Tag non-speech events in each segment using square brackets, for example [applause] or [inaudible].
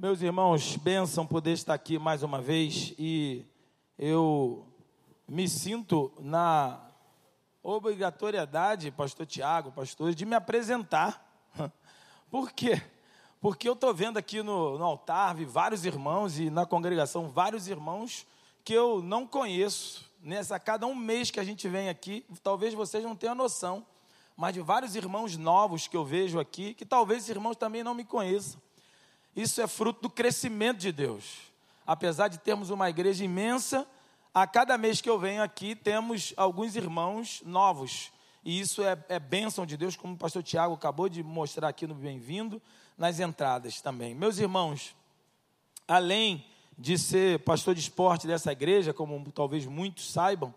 Meus irmãos, bênção poder estar aqui mais uma vez e eu me sinto na obrigatoriedade, pastor Tiago, pastor, de me apresentar. [laughs] Por quê? Porque eu estou vendo aqui no, no altar vi vários irmãos e na congregação vários irmãos que eu não conheço. Nessa cada um mês que a gente vem aqui, talvez vocês não tenham noção, mas de vários irmãos novos que eu vejo aqui, que talvez esses irmãos também não me conheçam. Isso é fruto do crescimento de Deus. Apesar de termos uma igreja imensa, a cada mês que eu venho aqui temos alguns irmãos novos. E isso é, é bênção de Deus, como o pastor Tiago acabou de mostrar aqui no Bem-vindo, nas entradas também. Meus irmãos, além de ser pastor de esporte dessa igreja, como talvez muitos saibam,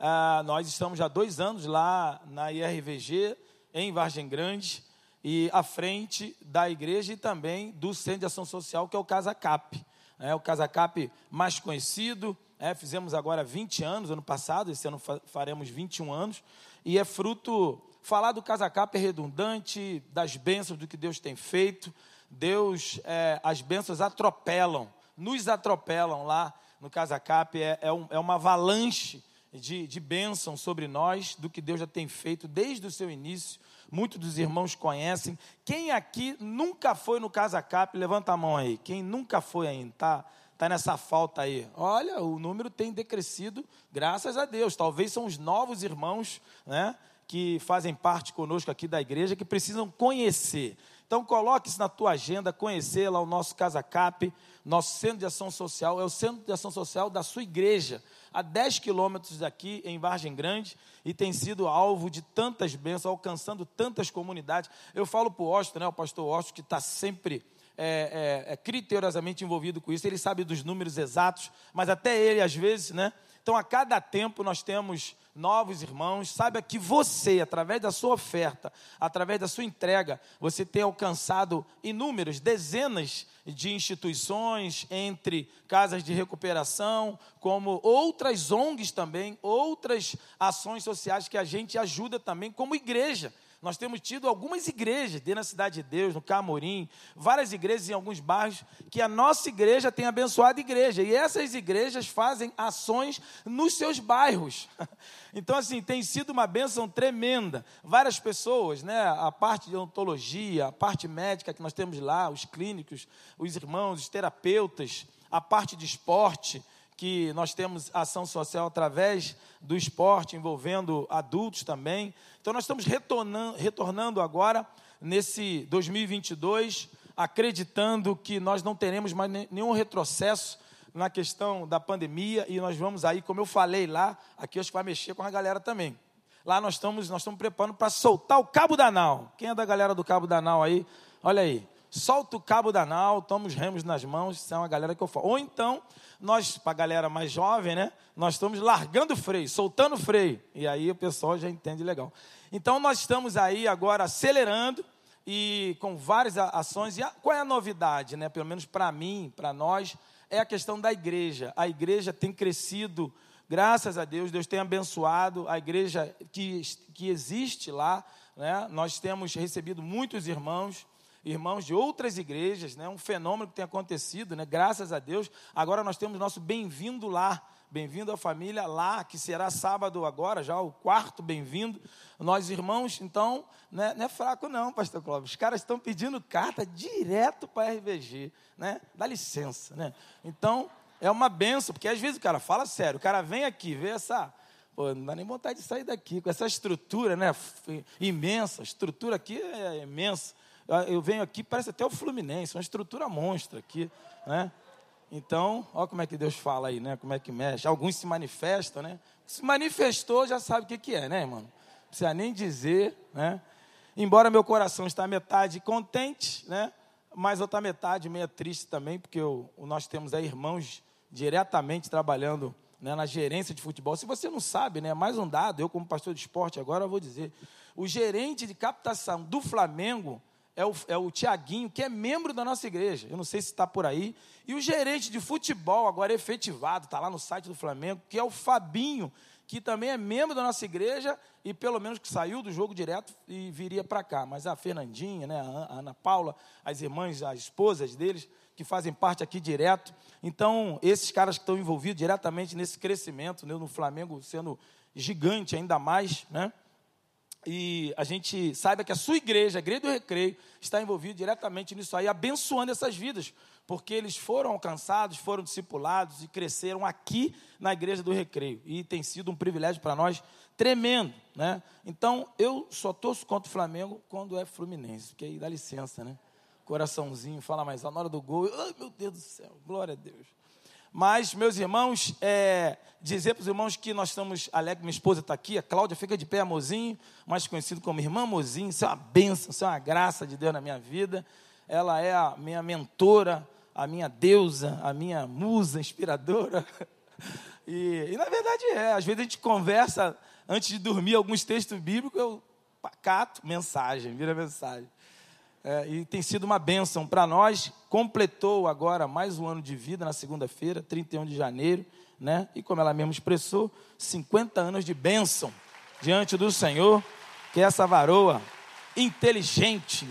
ah, nós estamos já dois anos lá na IRVG, em Vargem Grande, e à frente da igreja e também do Centro de Ação Social, que é o Casa Cap. É o Casa Cap mais conhecido, é, fizemos agora 20 anos, ano passado, esse ano faremos 21 anos, e é fruto, falar do Casa Cap é redundante, das bênçãos do que Deus tem feito, Deus, é, as bênçãos atropelam, nos atropelam lá no Casa Cap, é, é, um, é uma avalanche de, de bênção sobre nós, do que Deus já tem feito desde o seu início, muitos dos irmãos conhecem. Quem aqui nunca foi no Casa Cap, levanta a mão aí. Quem nunca foi ainda, tá? Está nessa falta aí. Olha, o número tem decrescido, graças a Deus. Talvez são os novos irmãos, né? Que fazem parte conosco aqui da igreja, que precisam conhecer. Então coloque isso na tua agenda, conhecer lá o nosso Casa Cap, nosso centro de ação social, é o centro de ação social da sua igreja a 10 quilômetros daqui, em Vargem Grande, e tem sido alvo de tantas bênçãos, alcançando tantas comunidades. Eu falo para o Osto, né, o pastor Osto, que está sempre é, é, é, criteriosamente envolvido com isso, ele sabe dos números exatos, mas até ele, às vezes, né? Então, a cada tempo nós temos novos irmãos. Saiba que você, através da sua oferta, através da sua entrega, você tem alcançado inúmeros, dezenas de instituições, entre casas de recuperação, como outras ONGs também, outras ações sociais que a gente ajuda também como igreja. Nós temos tido algumas igrejas dentro da Cidade de Deus, no Camorim, várias igrejas em alguns bairros, que a nossa igreja tem abençoado a igreja. E essas igrejas fazem ações nos seus bairros. [laughs] Então, assim, tem sido uma bênção tremenda. Várias pessoas, né? A parte de ontologia, a parte médica que nós temos lá, os clínicos, os irmãos, os terapeutas, a parte de esporte que nós temos ação social através do esporte, envolvendo adultos também. Então, nós estamos retornando, retornando agora, nesse 2022, acreditando que nós não teremos mais nenhum retrocesso na questão da pandemia e nós vamos aí, como eu falei lá, aqui acho que vai mexer com a galera também. Lá nós estamos, nós estamos preparando para soltar o cabo da nau. Quem é da galera do cabo da nau aí? Olha aí. Solta o cabo da nau, toma os remos nas mãos, isso é uma galera que eu falo. Ou então, nós, para a galera mais jovem, né? Nós estamos largando o freio, soltando o freio. E aí o pessoal já entende legal. Então nós estamos aí agora acelerando e com várias ações. E a, qual é a novidade, né? Pelo menos para mim, para nós, é a questão da igreja. A igreja tem crescido, graças a Deus, Deus tem abençoado a igreja que, que existe lá. Né? Nós temos recebido muitos irmãos irmãos de outras igrejas, né? um fenômeno que tem acontecido, né? graças a Deus. Agora nós temos nosso bem-vindo lá, bem-vindo à família lá, que será sábado agora, já o quarto bem-vindo. Nós, irmãos, então, né? não é fraco não, pastor Clóvis. Os caras estão pedindo carta direto para a RVG, né? dá licença. Né? Então, é uma benção, porque às vezes o cara fala sério, o cara vem aqui, vê essa... Pô, não dá nem vontade de sair daqui, com essa estrutura né, imensa, a estrutura aqui é imensa. Eu venho aqui, parece até o Fluminense, uma estrutura monstra aqui, né? Então, olha como é que Deus fala aí, né? Como é que mexe. Alguns se manifestam, né? Se manifestou, já sabe o que, que é, né, irmão? Não precisa nem dizer, né? Embora meu coração está metade contente, né? Mas outra metade meio triste também, porque eu, nós temos aí irmãos diretamente trabalhando né, na gerência de futebol. Se você não sabe, né, mais um dado, eu como pastor de esporte agora vou dizer, o gerente de captação do Flamengo é o, é o Tiaguinho, que é membro da nossa igreja. Eu não sei se está por aí. E o gerente de futebol, agora efetivado, está lá no site do Flamengo, que é o Fabinho, que também é membro da nossa igreja e pelo menos que saiu do jogo direto e viria para cá. Mas a Fernandinha, né, a Ana Paula, as irmãs, as esposas deles, que fazem parte aqui direto. Então, esses caras que estão envolvidos diretamente nesse crescimento, né, no Flamengo sendo gigante ainda mais, né? E a gente saiba que a sua igreja, a Igreja do Recreio, está envolvida diretamente nisso aí, abençoando essas vidas, porque eles foram alcançados, foram discipulados e cresceram aqui na Igreja do Recreio. E tem sido um privilégio para nós tremendo, né? Então, eu só torço contra o Flamengo quando é Fluminense, porque aí dá licença, né? Coraçãozinho, fala mais, na hora do gol, ai meu Deus do céu, glória a Deus. Mas, meus irmãos, é, dizer para os irmãos que nós estamos alegres, minha esposa está aqui, a Cláudia fica de pé, amorzinho, mais conhecido como irmã Mozinho, isso é uma bênção, isso é uma graça de Deus na minha vida. Ela é a minha mentora, a minha deusa, a minha musa inspiradora. [laughs] E, e na verdade é, às vezes a gente conversa antes de dormir alguns textos bíblicos, eu cato mensagem, vira mensagem. É, e tem sido uma bênção para nós. Completou agora mais um ano de vida na segunda-feira, 31 de janeiro, né? E como ela mesmo expressou, 50 anos de bênção diante do Senhor, que é essa varoa inteligente,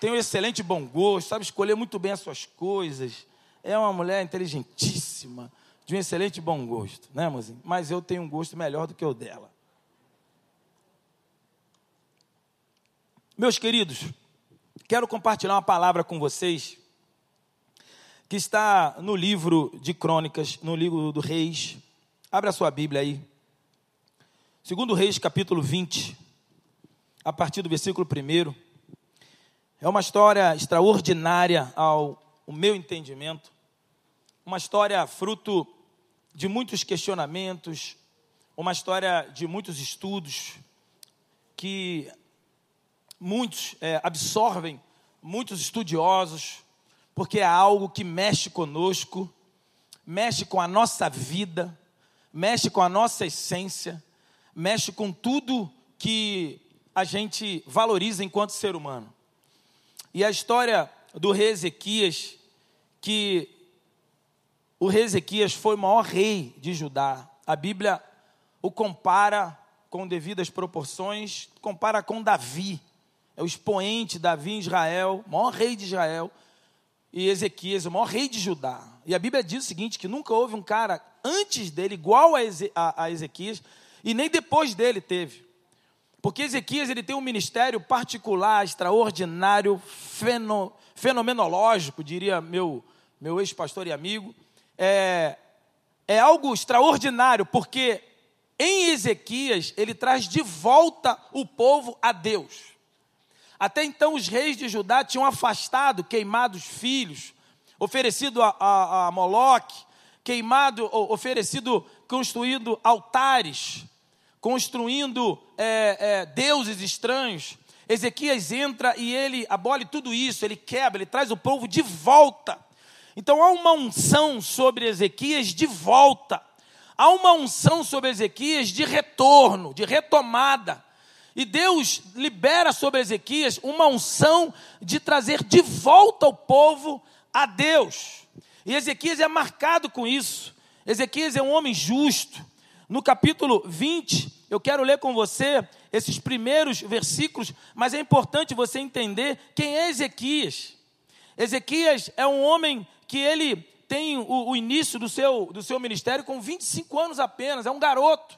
tem um excelente bom gosto, sabe escolher muito bem as suas coisas. É uma mulher inteligentíssima, de um excelente bom gosto, né, mozinho? Mas eu tenho um gosto melhor do que o dela. Meus queridos, Quero compartilhar uma palavra com vocês que está no livro de Crônicas, no livro do Reis. Abra a sua Bíblia aí. Segundo Reis, capítulo 20, a partir do versículo 1. É uma história extraordinária ao, ao meu entendimento. Uma história fruto de muitos questionamentos, uma história de muitos estudos que muitos é, absorvem, muitos estudiosos, porque é algo que mexe conosco, mexe com a nossa vida, mexe com a nossa essência, mexe com tudo que a gente valoriza enquanto ser humano. E a história do rei Ezequias, que o rei Ezequias foi o maior rei de Judá. A Bíblia o compara com devidas proporções, compara com Davi é o expoente Davi em Israel, o maior rei de Israel, e Ezequias, o maior rei de Judá. E a Bíblia diz o seguinte: que nunca houve um cara antes dele igual a, Eze, a, a Ezequias, e nem depois dele teve. Porque Ezequias ele tem um ministério particular, extraordinário, feno, fenomenológico, diria meu, meu ex-pastor e amigo. É, é algo extraordinário, porque em Ezequias ele traz de volta o povo a Deus. Até então, os reis de Judá tinham afastado, queimado os filhos, oferecido a, a, a Moloque, queimado, oferecido, construindo altares, construindo é, é, deuses estranhos. Ezequias entra e ele abole tudo isso, ele quebra, ele traz o povo de volta. Então há uma unção sobre Ezequias de volta. Há uma unção sobre Ezequias de retorno, de retomada. E Deus libera sobre Ezequias uma unção de trazer de volta o povo a Deus. E Ezequias é marcado com isso. Ezequias é um homem justo. No capítulo 20, eu quero ler com você esses primeiros versículos, mas é importante você entender quem é Ezequias. Ezequias é um homem que ele tem o, o início do seu, do seu ministério com 25 anos apenas, é um garoto.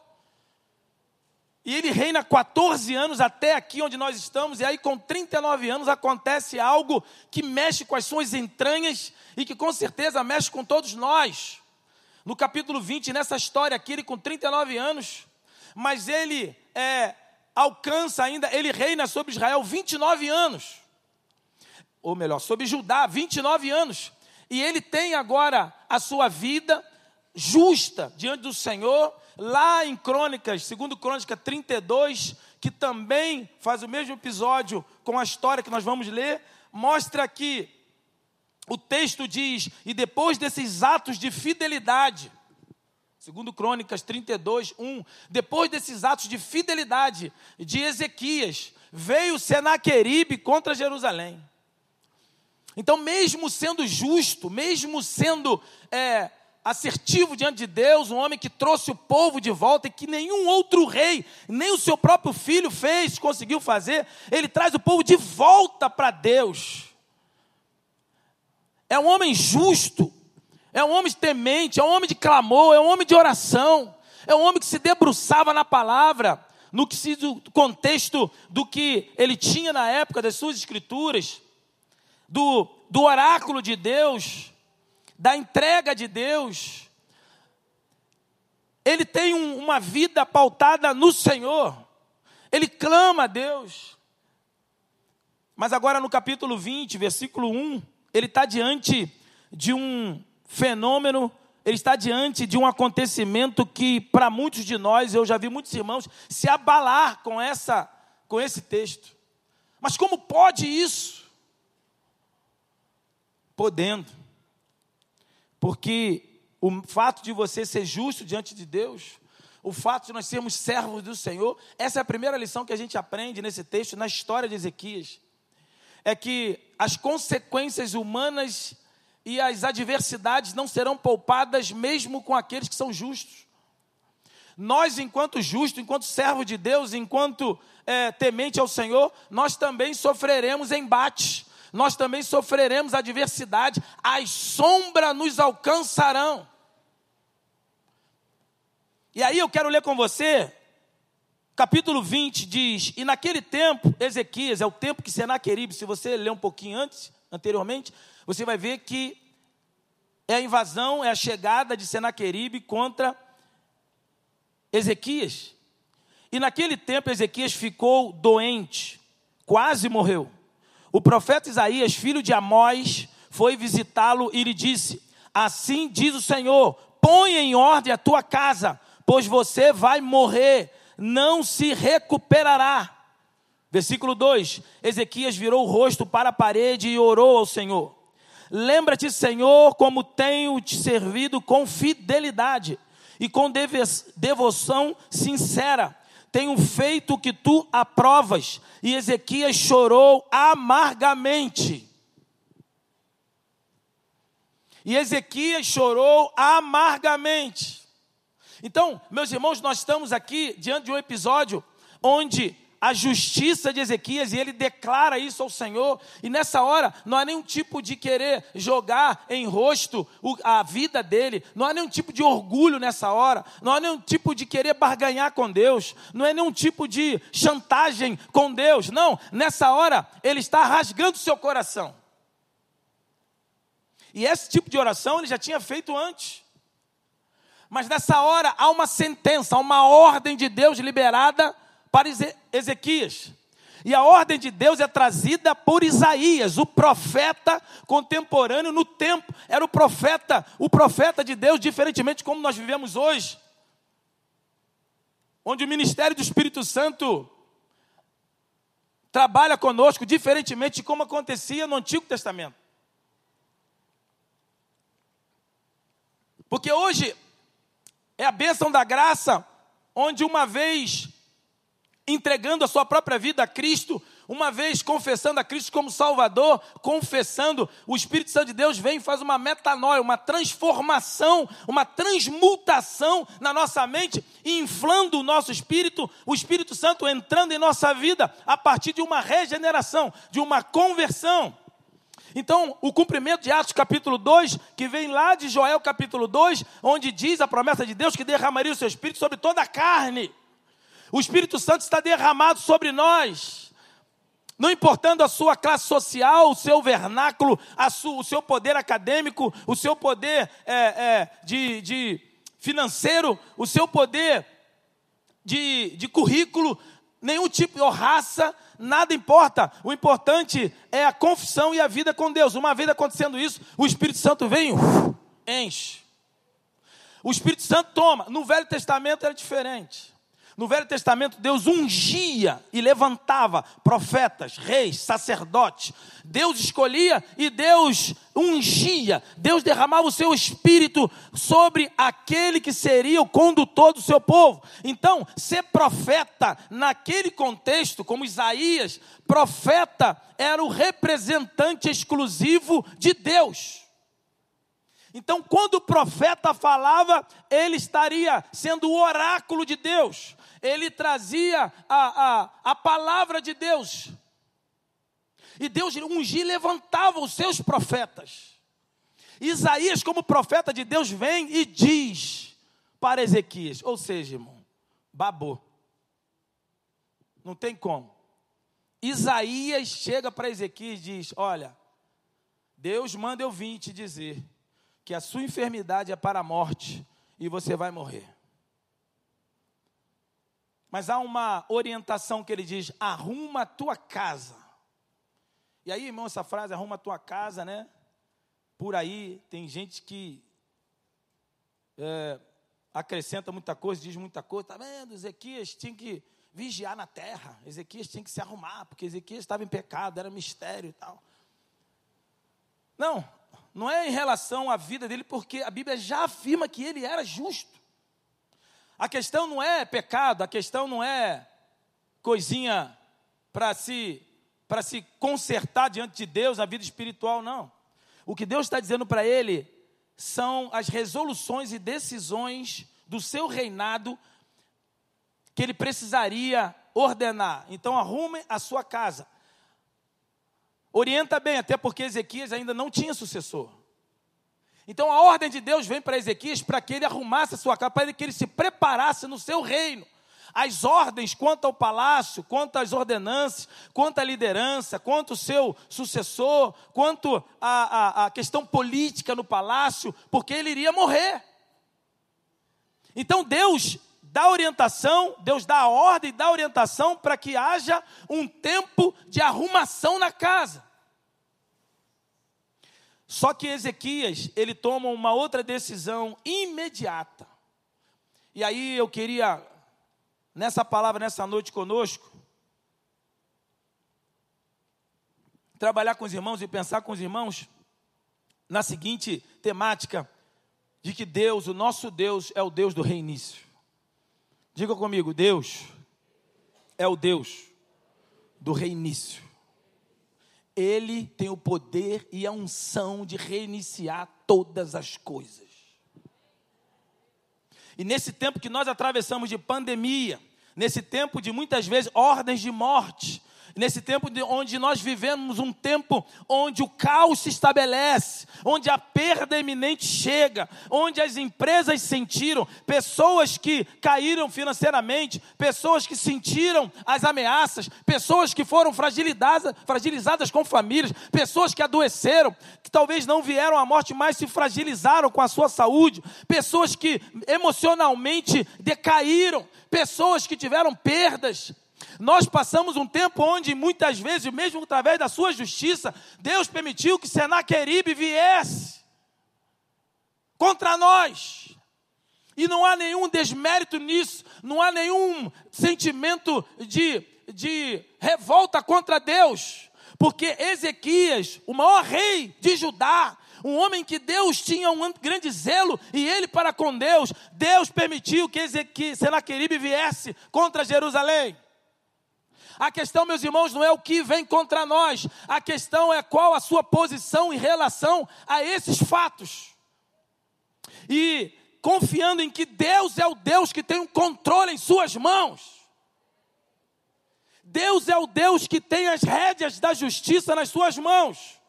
E ele reina 14 anos até aqui onde nós estamos, e aí com 39 anos acontece algo que mexe com as suas entranhas e que com certeza mexe com todos nós. No capítulo 20, nessa história aqui, ele com 39 anos, mas ele é, alcança ainda, ele reina sobre Israel 29 anos. Ou melhor, sobre Judá, 29 anos. E ele tem agora a sua vida justa diante do Senhor, lá em Crônicas, segundo Crônica 32, que também faz o mesmo episódio com a história que nós vamos ler, mostra que o texto diz: "E depois desses atos de fidelidade, segundo Crônicas 32, 1, depois desses atos de fidelidade de Ezequias, veio Senaqueribe contra Jerusalém. Então, mesmo sendo justo, mesmo sendo é, assertivo diante de Deus, um homem que trouxe o povo de volta e que nenhum outro rei, nem o seu próprio filho fez, conseguiu fazer. Ele traz o povo de volta para Deus. É um homem justo, é um homem temente, é um homem de clamor, é um homem de oração, é um homem que se debruçava na palavra, no que se, do contexto do que ele tinha na época das suas escrituras, do, do oráculo de Deus da entrega de Deus, ele tem um, uma vida pautada no Senhor, ele clama a Deus. Mas agora no capítulo 20, versículo 1, ele está diante de um fenômeno, ele está diante de um acontecimento que, para muitos de nós, eu já vi muitos irmãos se abalar com, essa, com esse texto. Mas como pode isso? Podendo. Porque o fato de você ser justo diante de Deus, o fato de nós sermos servos do Senhor, essa é a primeira lição que a gente aprende nesse texto, na história de Ezequias. É que as consequências humanas e as adversidades não serão poupadas mesmo com aqueles que são justos. Nós, enquanto justos, enquanto servos de Deus, enquanto é, temente ao Senhor, nós também sofreremos embates nós também sofreremos adversidade, as sombras nos alcançarão. E aí eu quero ler com você, capítulo 20 diz: E naquele tempo, Ezequias, é o tempo que Senaqueribe, se você ler um pouquinho antes, anteriormente, você vai ver que é a invasão, é a chegada de Senaqueribe contra Ezequias. E naquele tempo Ezequias ficou doente, quase morreu. O profeta Isaías, filho de Amós, foi visitá-lo e lhe disse: Assim diz o Senhor: põe em ordem a tua casa, pois você vai morrer, não se recuperará. Versículo 2: Ezequias virou o rosto para a parede e orou ao Senhor. Lembra-te, Senhor, como tenho te servido com fidelidade e com devoção sincera tenho feito o que tu aprovas. E Ezequias chorou amargamente. E Ezequias chorou amargamente. Então, meus irmãos, nós estamos aqui diante de um episódio onde a justiça de Ezequias e ele declara isso ao Senhor. E nessa hora não há nenhum tipo de querer jogar em rosto a vida dele, não há nenhum tipo de orgulho nessa hora, não há nenhum tipo de querer barganhar com Deus, não é nenhum tipo de chantagem com Deus. Não, nessa hora ele está rasgando seu coração. E esse tipo de oração ele já tinha feito antes. Mas nessa hora há uma sentença, há uma ordem de Deus liberada para Ezequias. E a ordem de Deus é trazida por Isaías, o profeta contemporâneo no tempo. Era o profeta, o profeta de Deus, diferentemente como nós vivemos hoje. Onde o ministério do Espírito Santo trabalha conosco, diferentemente de como acontecia no Antigo Testamento. Porque hoje é a bênção da graça, onde uma vez entregando a sua própria vida a Cristo, uma vez confessando a Cristo como Salvador, confessando, o Espírito Santo de Deus vem e faz uma metanoia, uma transformação, uma transmutação na nossa mente, inflando o nosso espírito, o Espírito Santo entrando em nossa vida a partir de uma regeneração, de uma conversão. Então, o cumprimento de Atos capítulo 2, que vem lá de Joel capítulo 2, onde diz a promessa de Deus que derramaria o seu espírito sobre toda a carne. O Espírito Santo está derramado sobre nós. Não importando a sua classe social, o seu vernáculo, o seu poder acadêmico, o seu poder é, é, de, de financeiro, o seu poder de, de currículo, nenhum tipo de raça, nada importa. O importante é a confissão e a vida com Deus. Uma vez acontecendo isso, o Espírito Santo vem, uf, enche. O Espírito Santo toma. No Velho Testamento era diferente. No Velho Testamento, Deus ungia e levantava profetas, reis, sacerdotes. Deus escolhia e Deus ungia. Deus derramava o seu espírito sobre aquele que seria o condutor do seu povo. Então, ser profeta naquele contexto, como Isaías, profeta era o representante exclusivo de Deus. Então, quando o profeta falava, ele estaria sendo o oráculo de Deus, ele trazia a, a, a palavra de Deus. E Deus ungia e levantava os seus profetas. Isaías, como profeta de Deus, vem e diz para Ezequias, ou seja, irmão, babou. Não tem como. Isaías chega para Ezequias e diz: Olha, Deus manda eu vir te dizer que a sua enfermidade é para a morte e você vai morrer. Mas há uma orientação que ele diz: arruma a tua casa. E aí, irmão, essa frase, arruma a tua casa, né? Por aí tem gente que é, acrescenta muita coisa, diz muita coisa. Tá vendo? Ezequias tinha que vigiar na terra. Ezequias tinha que se arrumar, porque Ezequias estava em pecado, era mistério e tal. Não, não é em relação à vida dele, porque a Bíblia já afirma que ele era justo. A questão não é pecado, a questão não é coisinha para se para se consertar diante de Deus na vida espiritual, não. O que Deus está dizendo para ele são as resoluções e decisões do seu reinado que ele precisaria ordenar. Então arrume a sua casa. Orienta bem, até porque Ezequias ainda não tinha sucessor. Então a ordem de Deus vem para Ezequias para que ele arrumasse a sua casa, para que ele se preparasse no seu reino. As ordens quanto ao palácio, quanto às ordenanças, quanto à liderança, quanto ao seu sucessor, quanto à, à questão política no palácio, porque ele iria morrer. Então Deus dá orientação, Deus dá a ordem, dá orientação para que haja um tempo de arrumação na casa. Só que Ezequias, ele toma uma outra decisão imediata. E aí eu queria, nessa palavra, nessa noite conosco, trabalhar com os irmãos e pensar com os irmãos na seguinte temática: de que Deus, o nosso Deus, é o Deus do reinício. Diga comigo, Deus é o Deus do reinício. Ele tem o poder e a unção de reiniciar todas as coisas. E nesse tempo que nós atravessamos de pandemia, nesse tempo de muitas vezes ordens de morte, nesse tempo de, onde nós vivemos um tempo onde o caos se estabelece, onde a perda iminente chega, onde as empresas sentiram, pessoas que caíram financeiramente, pessoas que sentiram as ameaças, pessoas que foram fragilizadas, fragilizadas com famílias, pessoas que adoeceram, que talvez não vieram à morte, mas se fragilizaram com a sua saúde, pessoas que emocionalmente decaíram, pessoas que tiveram perdas, nós passamos um tempo onde muitas vezes, mesmo através da sua justiça, Deus permitiu que Senaqueribe viesse contra nós. E não há nenhum desmérito nisso, não há nenhum sentimento de, de revolta contra Deus, porque Ezequias, o maior rei de Judá, um homem que Deus tinha um grande zelo e ele para com Deus, Deus permitiu que, Ezequias, Senaqueribe viesse contra Jerusalém. A questão, meus irmãos, não é o que vem contra nós, a questão é qual a sua posição em relação a esses fatos. E confiando em que Deus é o Deus que tem um controle em suas mãos. Deus é o Deus que tem as rédeas da justiça nas suas mãos.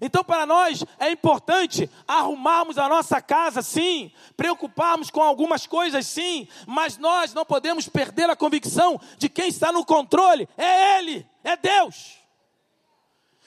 Então, para nós é importante arrumarmos a nossa casa, sim, preocuparmos com algumas coisas, sim, mas nós não podemos perder a convicção de quem está no controle é Ele, é Deus.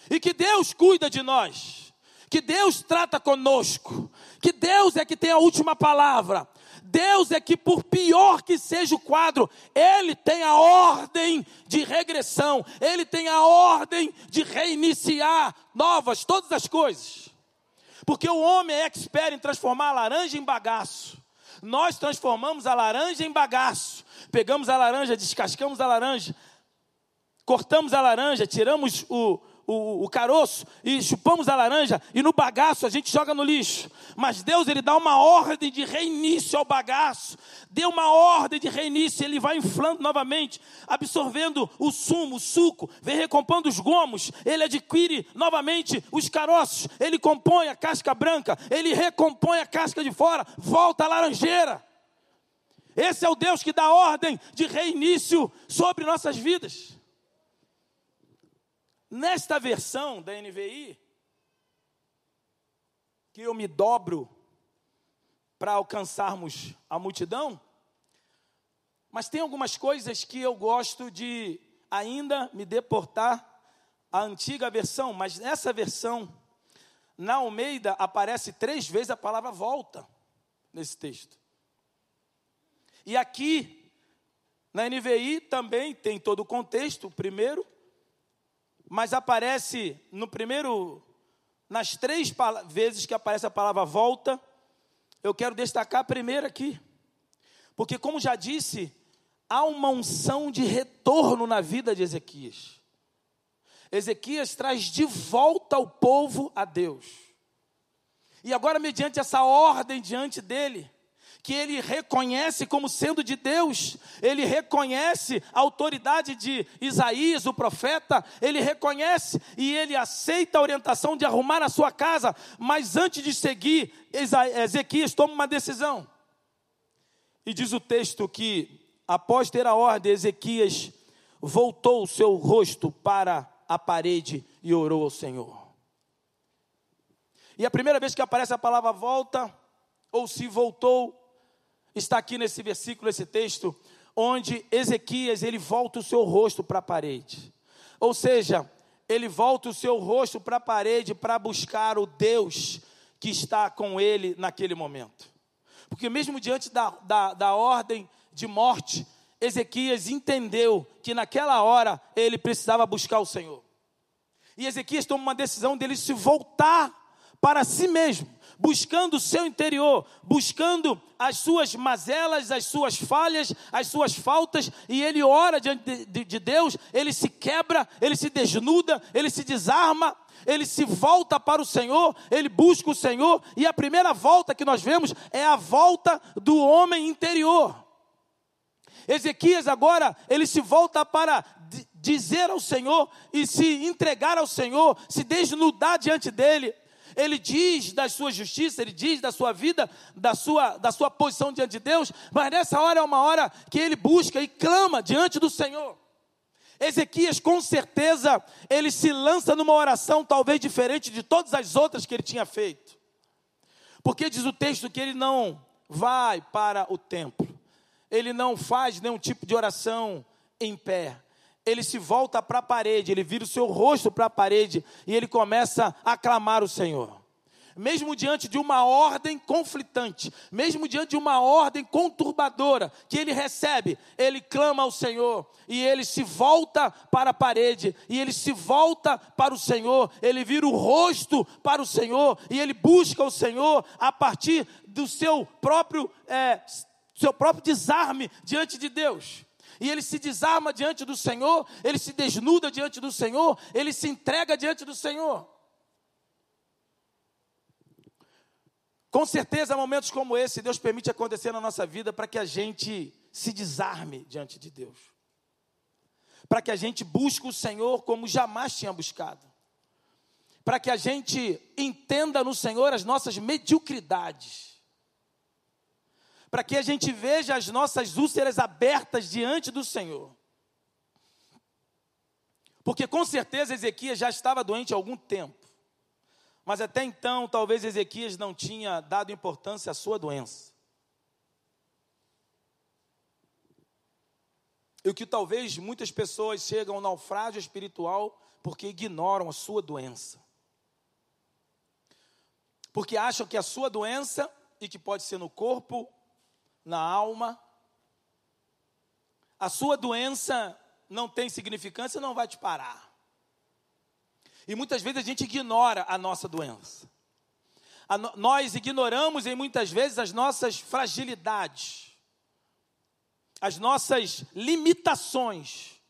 E que Deus cuida de nós, que Deus trata conosco, que Deus é que tem a última palavra. Deus é que, por pior que seja o quadro, Ele tem a ordem de regressão, Ele tem a ordem de reiniciar novas, todas as coisas. Porque o homem é expert em transformar a laranja em bagaço. Nós transformamos a laranja em bagaço. Pegamos a laranja, descascamos a laranja, cortamos a laranja, tiramos o, o, o, caroço e chupamos a laranja e no bagaço a gente joga no lixo. Mas Deus ele dá uma ordem de reinício ao bagaço. Deu uma ordem de reinício, ele vai inflando novamente, absorvendo o sumo, o suco, vem recompondo os gomos, ele adquire novamente os caroços, ele compõe a casca branca, ele recompõe a casca de fora, volta a laranjeira. Esse é o Deus que dá ordem de reinício sobre nossas vidas. Nesta versão da NVI, que eu me dobro para alcançarmos a multidão, mas tem algumas coisas que eu gosto de ainda me deportar à antiga versão, mas nessa versão, na Almeida, aparece três vezes a palavra volta nesse texto. E aqui, na NVI, também tem todo o contexto, primeiro, mas aparece no primeiro, nas três vezes que aparece a palavra volta, eu quero destacar a primeira aqui. Porque, como já disse, há uma unção de retorno na vida de Ezequias. Ezequias traz de volta o povo a Deus. E agora, mediante essa ordem diante dele, que ele reconhece como sendo de Deus, ele reconhece a autoridade de Isaías, o profeta, ele reconhece e ele aceita a orientação de arrumar a sua casa, mas antes de seguir, Ezequias toma uma decisão. E diz o texto que, após ter a ordem, Ezequias voltou o seu rosto para a parede e orou ao Senhor. E a primeira vez que aparece a palavra volta, ou se voltou, está aqui nesse versículo, esse texto, onde Ezequias ele volta o seu rosto para a parede. Ou seja, ele volta o seu rosto para a parede para buscar o Deus que está com ele naquele momento. Porque mesmo diante da, da, da ordem de morte, Ezequias entendeu que naquela hora ele precisava buscar o Senhor. E Ezequias toma uma decisão dele se voltar para si mesmo buscando o seu interior, buscando as suas mazelas, as suas falhas, as suas faltas, e ele ora diante de, de, de Deus, ele se quebra, ele se desnuda, ele se desarma, ele se volta para o Senhor, ele busca o Senhor, e a primeira volta que nós vemos é a volta do homem interior. Ezequias agora, ele se volta para dizer ao Senhor e se entregar ao Senhor, se desnudar diante dele ele diz da sua justiça, ele diz da sua vida, da sua, da sua posição diante de Deus, mas nessa hora é uma hora que ele busca e clama diante do Senhor. Ezequias, com certeza, ele se lança numa oração talvez diferente de todas as outras que ele tinha feito. Porque diz o texto que ele não vai para o templo, ele não faz nenhum tipo de oração em pé, ele se volta para a parede, ele vira o seu rosto para a parede e ele começa a clamar o Senhor. Mesmo diante de uma ordem conflitante, mesmo diante de uma ordem conturbadora que ele recebe, ele clama ao Senhor e ele se volta para a parede e ele se volta para o Senhor, ele vira o rosto para o Senhor e ele busca o Senhor a partir do seu próprio, é, seu próprio desarme diante de Deus e ele se desarma diante do Senhor, ele se desnuda diante do Senhor, ele se entrega diante do Senhor. Com certeza, momentos como esse, Deus permite acontecer na nossa vida para que a gente se desarme diante de Deus. Para que a gente busque o Senhor como jamais tinha buscado. Para que a gente entenda no Senhor as nossas mediocridades para que a gente veja as nossas úlceras abertas diante do Senhor. Porque com certeza Ezequias já estava doente há algum tempo. Mas até então, talvez Ezequias não tinha dado importância à sua doença. E o que talvez muitas pessoas chegam ao naufrágio espiritual porque ignoram a sua doença. Porque acham que a sua doença, e que pode ser no corpo na alma. A sua doença não tem significância, não vai te parar. E muitas vezes a gente ignora a nossa doença. A no, nós ignoramos em muitas vezes as nossas fragilidades, as nossas limitações.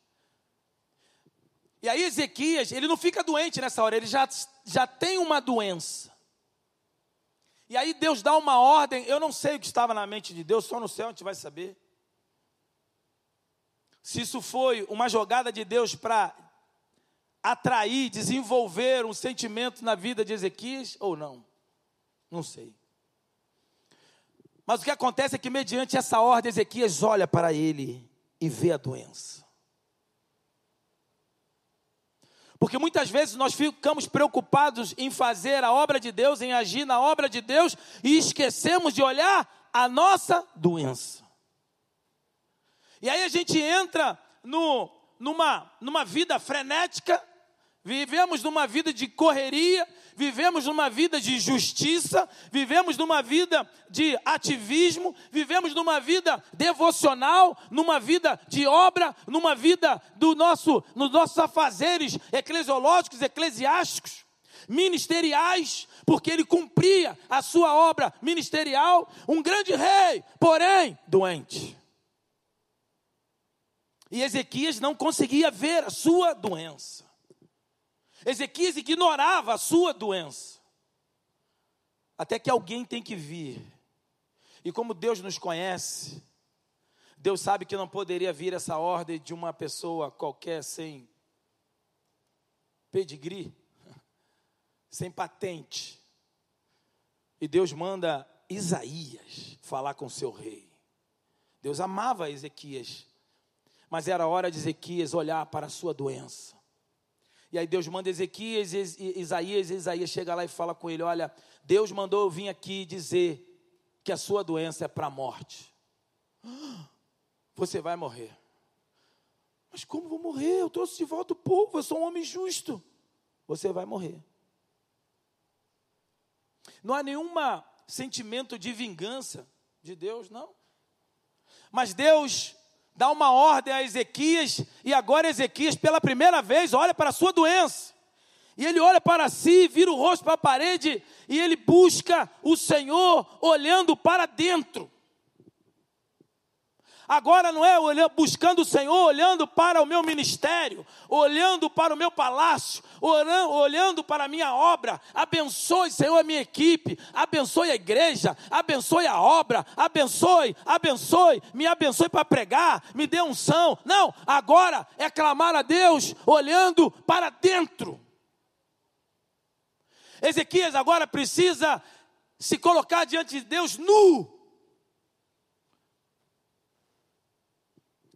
E aí Ezequias, ele não fica doente nessa hora, ele já, já tem uma doença. E aí Deus dá uma ordem, eu não sei o que estava na mente de Deus, só no céu a gente vai saber. Se isso foi uma jogada de Deus para atrair, desenvolver um sentimento na vida de Ezequias ou não. Não sei. Mas o que acontece é que, mediante essa ordem, Ezequias olha para ele e vê a doença. Porque muitas vezes nós ficamos preocupados em fazer a obra de Deus, em agir na obra de Deus, e esquecemos de olhar a nossa doença. E aí a gente entra no, numa, numa vida frenética, vivemos numa vida de correria, vivemos numa vida de justiça, vivemos numa vida de ativismo, vivemos numa vida devocional, numa vida de obra, numa vida do nosso, nos nossos afazeres eclesiológicos, eclesiásticos, ministeriais, porque ele cumpria a sua obra ministerial, um grande rei, porém doente. E Ezequias não conseguia ver a sua doença. Ezequias ignorava a sua doença. Até que alguém tem que vir. E como Deus nos conhece, Deus sabe que não poderia vir essa ordem de uma pessoa qualquer sem pedigree, [laughs] sem patente. E Deus manda Isaías falar com seu rei. Deus amava Ezequias, mas era hora de Ezequias olhar para a sua doença. E aí Deus manda Ezequias, Isaías, Isaías chega lá e fala com ele: Olha, Deus mandou eu vir aqui dizer que a sua doença é para a morte. Você vai morrer. Mas como vou morrer? Eu trouxe de volta o povo, eu sou um homem justo. Você vai morrer. Não há nenhum sentimento de vingança de Deus, não. Mas Deus dá uma ordem a Ezequias, e agora Ezequias, pela primeira vez, olha para a sua doença. E ele olha para si, vira o rosto para a parede, e ele busca o Senhor olhando para dentro. Agora não é buscando o Senhor, olhando para o meu ministério, olhando para o meu palácio, olhando para a minha obra. Abençoe, Senhor, a minha equipe, abençoe a igreja, abençoe a obra, abençoe, abençoe, me abençoe para pregar, me dê unção. Não, agora é clamar a Deus olhando para dentro. Ezequias agora precisa se colocar diante de Deus nu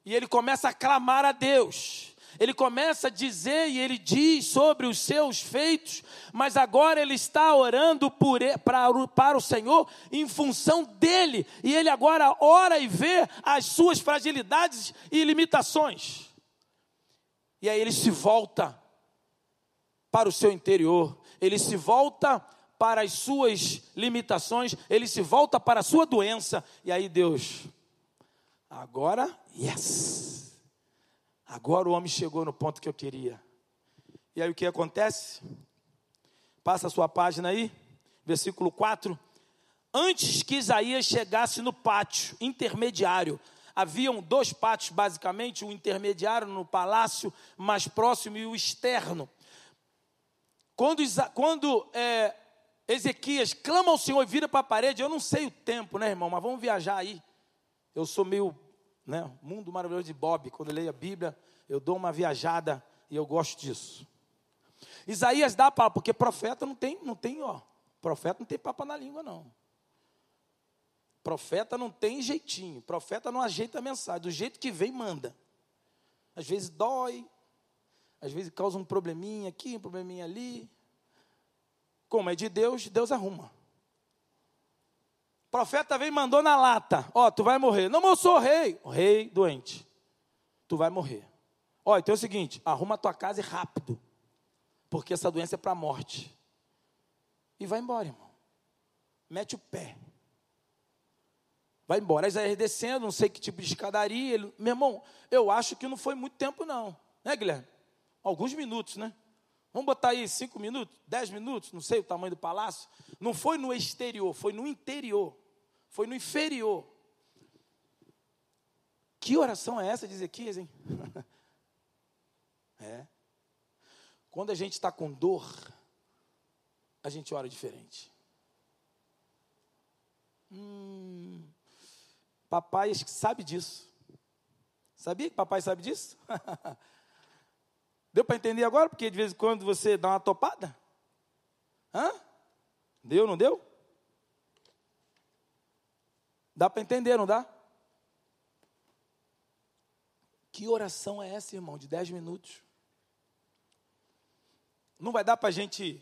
E ele começa a clamar a Deus. Ele começa a dizer e ele diz sobre os seus feitos, mas agora ele está orando por, para, para o Senhor em função dele, e ele agora ora e vê as suas fragilidades e limitações. E aí ele se volta para o seu interior, ele se volta para as suas limitações, ele se volta para a sua doença, e aí Deus, agora Yes! Agora o homem chegou no ponto que eu queria. E aí o que acontece? Passa a sua página aí, versículo 4. Antes que Isaías chegasse no pátio intermediário, haviam dois pátios basicamente, o intermediário no palácio mais próximo e o externo. Quando, quando é, Ezequias clama ao Senhor e vira para a parede, eu não sei o tempo, né, irmão? Mas vamos viajar aí. Eu sou meio né? Mundo Maravilhoso de Bob, quando eu leio a Bíblia, eu dou uma viajada e eu gosto disso. Isaías dá papo, porque profeta não tem, não tem, ó, profeta não tem papo na língua não. Profeta não tem jeitinho, profeta não ajeita a mensagem, do jeito que vem manda. Às vezes dói, às vezes causa um probleminha aqui, um probleminha ali. Como é de Deus, Deus arruma profeta veio e mandou na lata: Ó, oh, tu vai morrer. Não, mas eu sou rei. Rei doente. Tu vai morrer. Ó, então é o seguinte: arruma a tua casa e rápido. Porque essa doença é para a morte. E vai embora, irmão. Mete o pé. Vai embora. Isaías descendo, não sei que tipo de escadaria. Ele, meu irmão, eu acho que não foi muito tempo, não. Né, Guilherme? Alguns minutos, né? Vamos botar aí cinco minutos, dez minutos, não sei o tamanho do palácio. Não foi no exterior, foi no interior foi no inferior. Que oração é essa de Ezequias, hein? [laughs] é. Quando a gente está com dor, a gente ora diferente. Hum, papai sabe disso. Sabia que papai sabe disso? [laughs] Deu para entender agora? Porque de vez em quando você dá uma topada? Hã? Deu, não deu? Dá para entender, não dá? Que oração é essa, irmão, de 10 minutos? Não vai dar para a gente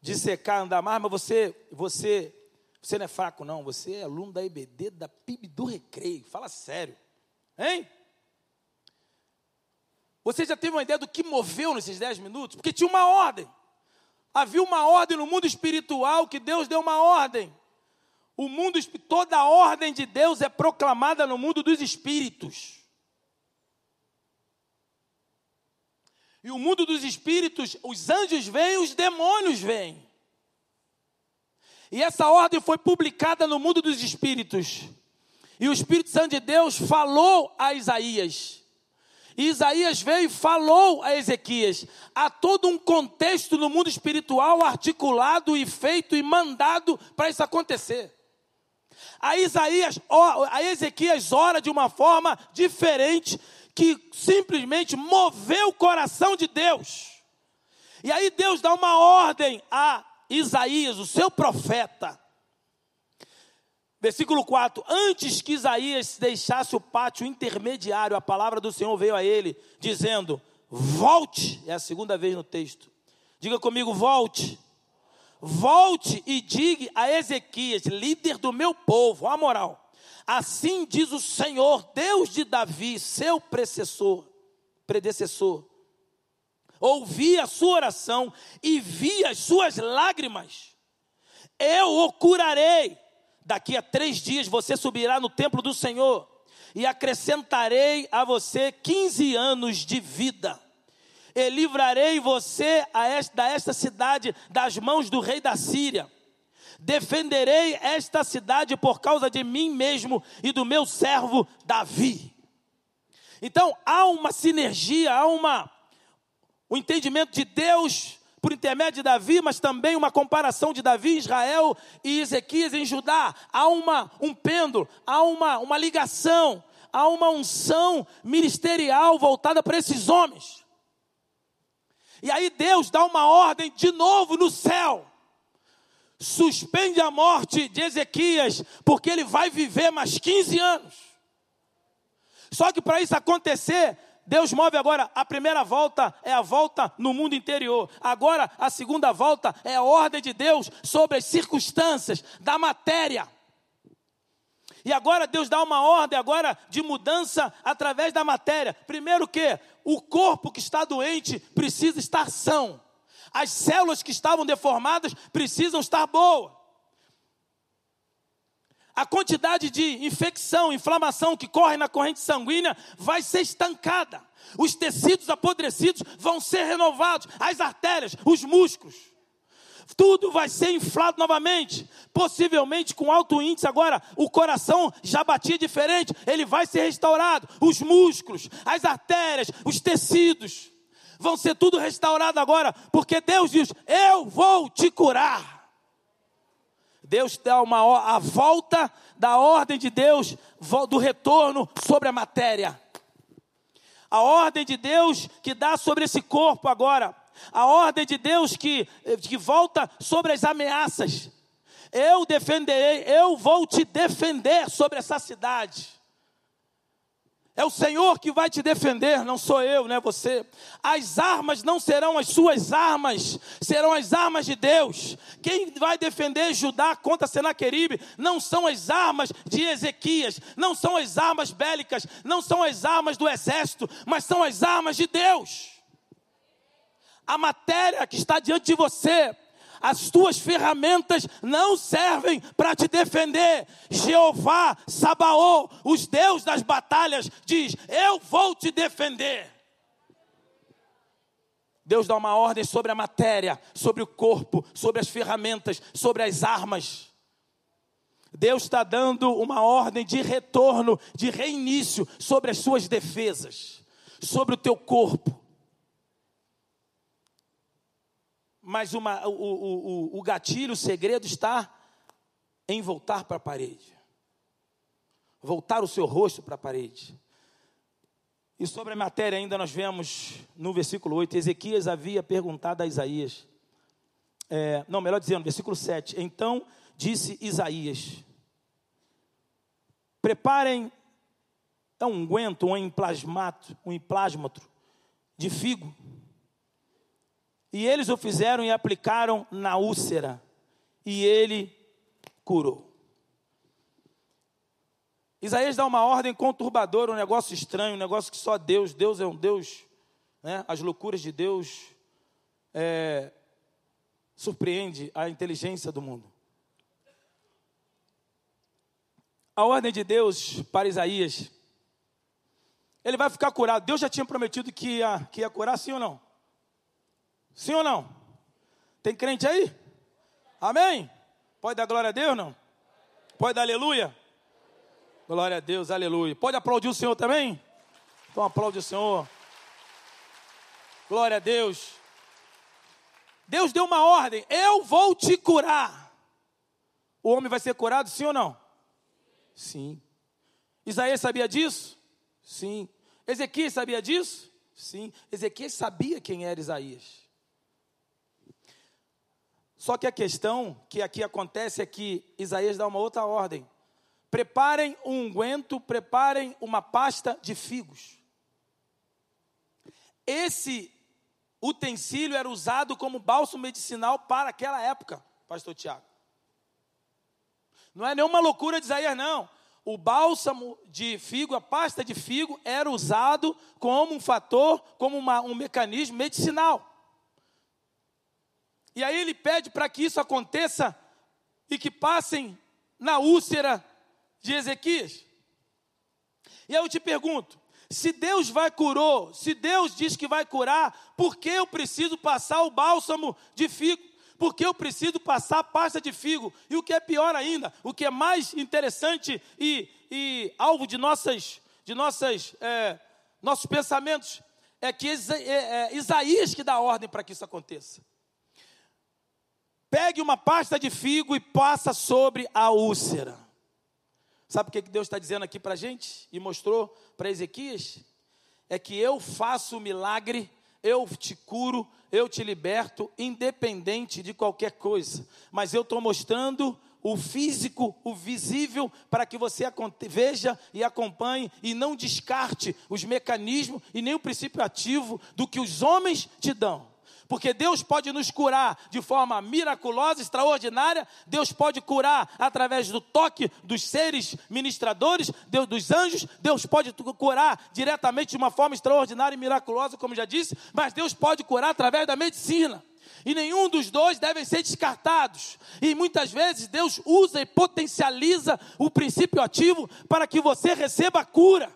dissecar, andar mais, mas você, você, você não é fraco, não. Você é aluno da IBD, da PIB do Recreio. Fala sério. Hein? Você já teve uma ideia do que moveu nesses 10 minutos? Porque tinha uma ordem. Havia uma ordem no mundo espiritual que Deus deu uma ordem. O mundo, toda a ordem de Deus é proclamada no mundo dos espíritos. E o mundo dos espíritos, os anjos vêm, os demônios vêm. E essa ordem foi publicada no mundo dos espíritos. E o Espírito Santo de Deus falou a Isaías. E Isaías veio e falou a Ezequias. Há todo um contexto no mundo espiritual articulado e feito e mandado para isso acontecer. A Isaías, a Ezequias ora de uma forma diferente que simplesmente moveu o coração de Deus. E aí Deus dá uma ordem a Isaías, o seu profeta. Versículo 4: Antes que Isaías deixasse o pátio intermediário, a palavra do Senhor veio a ele, dizendo: Volte, é a segunda vez no texto. Diga comigo: volte. Volte e diga a Ezequias, líder do meu povo, a moral. Assim diz o Senhor, Deus de Davi, seu predecessor, predecessor. Ouvi a sua oração e vi as suas lágrimas. Eu o curarei. Daqui a três dias você subirá no templo do Senhor e acrescentarei a você 15 anos de vida. E livrarei você esta, a esta cidade das mãos do rei da Síria defenderei esta cidade por causa de mim mesmo e do meu servo Davi. Então há uma sinergia, há uma o entendimento de Deus por intermédio de Davi, mas também uma comparação de Davi Israel e Ezequias em Judá. Há uma, um pêndulo, há uma, uma ligação, há uma unção ministerial voltada para esses homens. E aí Deus dá uma ordem de novo no céu suspende a morte de Ezequias, porque ele vai viver mais 15 anos. Só que para isso acontecer, Deus move agora, a primeira volta é a volta no mundo interior. Agora, a segunda volta é a ordem de Deus sobre as circunstâncias da matéria. E agora Deus dá uma ordem agora de mudança através da matéria. Primeiro que o corpo que está doente precisa estar são as células que estavam deformadas precisam estar boas. A quantidade de infecção, inflamação que corre na corrente sanguínea vai ser estancada. Os tecidos apodrecidos vão ser renovados, as artérias, os músculos. Tudo vai ser inflado novamente, possivelmente com alto índice. Agora, o coração já batia diferente, ele vai ser restaurado. Os músculos, as artérias, os tecidos vão ser tudo restaurado agora, porque Deus diz: Eu vou te curar. Deus dá uma a volta da ordem de Deus do retorno sobre a matéria. A ordem de Deus que dá sobre esse corpo agora. A ordem de Deus que, que volta sobre as ameaças. Eu defenderei, eu vou te defender sobre essa cidade. É o Senhor que vai te defender, não sou eu, não é você. As armas não serão as suas armas, serão as armas de Deus. Quem vai defender Judá contra Senaqueribe não são as armas de Ezequias, não são as armas bélicas, não são as armas do exército, mas são as armas de Deus. A matéria que está diante de você as tuas ferramentas não servem para te defender. Jeová, Sabaô, os Deus das batalhas, diz: Eu vou te defender. Deus dá uma ordem sobre a matéria, sobre o corpo, sobre as ferramentas, sobre as armas. Deus está dando uma ordem de retorno, de reinício sobre as suas defesas, sobre o teu corpo. Mas uma, o, o, o gatilho, o segredo está em voltar para a parede. Voltar o seu rosto para a parede. E sobre a matéria ainda nós vemos no versículo 8, Ezequias havia perguntado a Isaías, é, não, melhor dizendo, versículo 7, então disse Isaías, preparem um unguento, um emplasmato, um emplasmatro de figo, e eles o fizeram e aplicaram na úlcera, e ele curou. Isaías dá uma ordem conturbadora, um negócio estranho, um negócio que só Deus, Deus é um Deus, né? as loucuras de Deus é, surpreende a inteligência do mundo. A ordem de Deus para Isaías, ele vai ficar curado. Deus já tinha prometido que ia, que ia curar, sim ou não? Sim ou não? Tem crente aí? Amém? Pode dar glória a Deus, não? Pode dar aleluia? Glória a Deus, aleluia. Pode aplaudir o Senhor também? Então aplaude o Senhor. Glória a Deus. Deus deu uma ordem: eu vou te curar. O homem vai ser curado, sim ou não? Sim. Isaías sabia disso? Sim. Ezequias sabia disso? Sim. Ezequias sabia quem era Isaías. Só que a questão que aqui acontece é que Isaías dá uma outra ordem. Preparem um unguento, preparem uma pasta de figos. Esse utensílio era usado como bálsamo medicinal para aquela época, pastor Tiago. Não é nenhuma loucura de Isaías, não. O bálsamo de figo, a pasta de figo, era usado como um fator, como uma, um mecanismo medicinal. E aí ele pede para que isso aconteça e que passem na úlcera de Ezequias. E aí eu te pergunto: se Deus vai curou, se Deus diz que vai curar, por que eu preciso passar o bálsamo de figo? Por que eu preciso passar a pasta de figo? E o que é pior ainda, o que é mais interessante e, e alvo de nossas, de nossas, é, nossos pensamentos, é que é, é Isaías que dá ordem para que isso aconteça. Pegue uma pasta de figo e passa sobre a úlcera. Sabe o que Deus está dizendo aqui para a gente? E mostrou para Ezequias? É que eu faço o milagre, eu te curo, eu te liberto, independente de qualquer coisa. Mas eu estou mostrando o físico, o visível, para que você veja e acompanhe e não descarte os mecanismos e nem o princípio ativo do que os homens te dão. Porque Deus pode nos curar de forma miraculosa, extraordinária. Deus pode curar através do toque dos seres ministradores, Deus, dos anjos. Deus pode curar diretamente de uma forma extraordinária e miraculosa, como já disse. Mas Deus pode curar através da medicina. E nenhum dos dois devem ser descartados. E muitas vezes Deus usa e potencializa o princípio ativo para que você receba a cura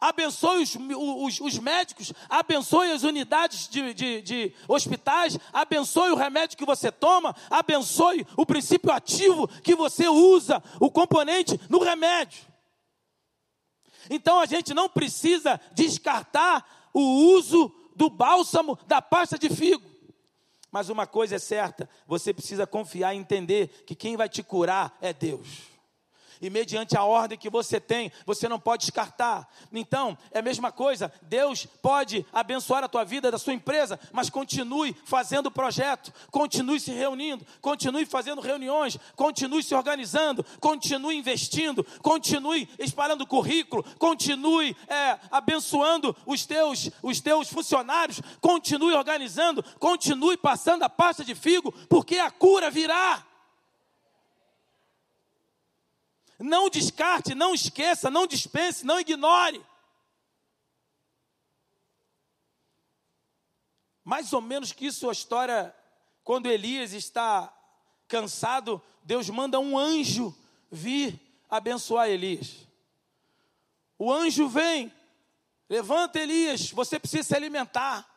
abençoe os, os, os, médicos, abençoe as unidades de, de, de hospitais, abençoe o remédio que você toma, abençoe o princípio ativo que você usa, o componente no remédio. Então a gente não precisa descartar o uso do bálsamo da pasta de figo. Mas uma coisa é certa, você precisa confiar e entender que quem vai te curar é Deus e mediante a ordem que você tem, você não pode descartar. Então, é a mesma coisa, Deus pode abençoar a tua vida, da sua empresa, mas continue fazendo o projeto, continue se reunindo, continue fazendo reuniões, continue se organizando, continue investindo, continue espalhando currículo, continue é, abençoando os teus, os teus funcionários, continue organizando, continue passando a pasta de figo, porque a cura virá. Não descarte, não esqueça, não dispense, não ignore. Mais ou menos que isso a história, quando Elias está cansado, Deus manda um anjo vir abençoar Elias. O anjo vem, levanta Elias, você precisa se alimentar.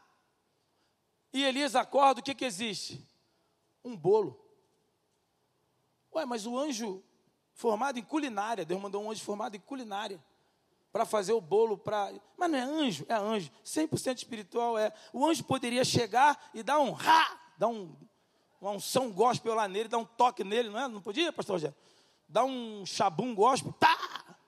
E Elias acorda, o que, que existe? Um bolo. Ué, mas o anjo formado em culinária. Deus mandou um anjo formado em culinária. para fazer o bolo para. Mas não é anjo? É anjo. 100% espiritual é. O anjo poderia chegar e dar um rá, dar um, uma unção gospel lá nele, dar um toque nele, não é? Não podia, pastor Rogério? Dar um chabum gospel, tá!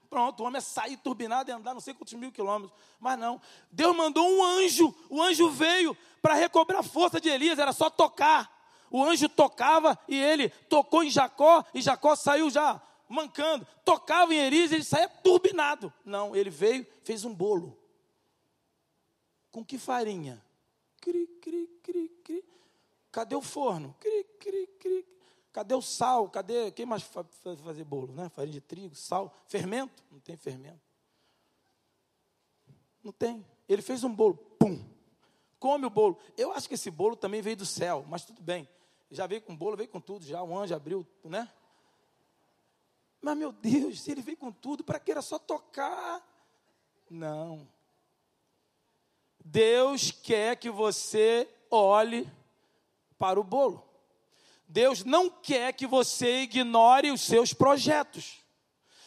Pronto, o homem é sair turbinado e andar não sei quantos mil quilômetros. Mas não. Deus mandou um anjo. O anjo veio para recobrar a força de Elias, era só tocar. O anjo tocava e ele tocou em Jacó, e Jacó saiu já mancando. Tocava em Elias ele saía turbinado. Não, ele veio, fez um bolo. Com que farinha? Cri, cri, cri, cri. Cadê o forno? Cri, cri, cri. Cadê o sal? Cadê. Quem mais faz fazer bolo? Né? Farinha de trigo, sal. Fermento? Não tem fermento. Não tem. Ele fez um bolo. Pum. Come o bolo. Eu acho que esse bolo também veio do céu, mas tudo bem. Já veio com bolo, veio com tudo. Já o anjo abriu, né? Mas meu Deus, se ele veio com tudo, para que era só tocar? Não. Deus quer que você olhe para o bolo. Deus não quer que você ignore os seus projetos.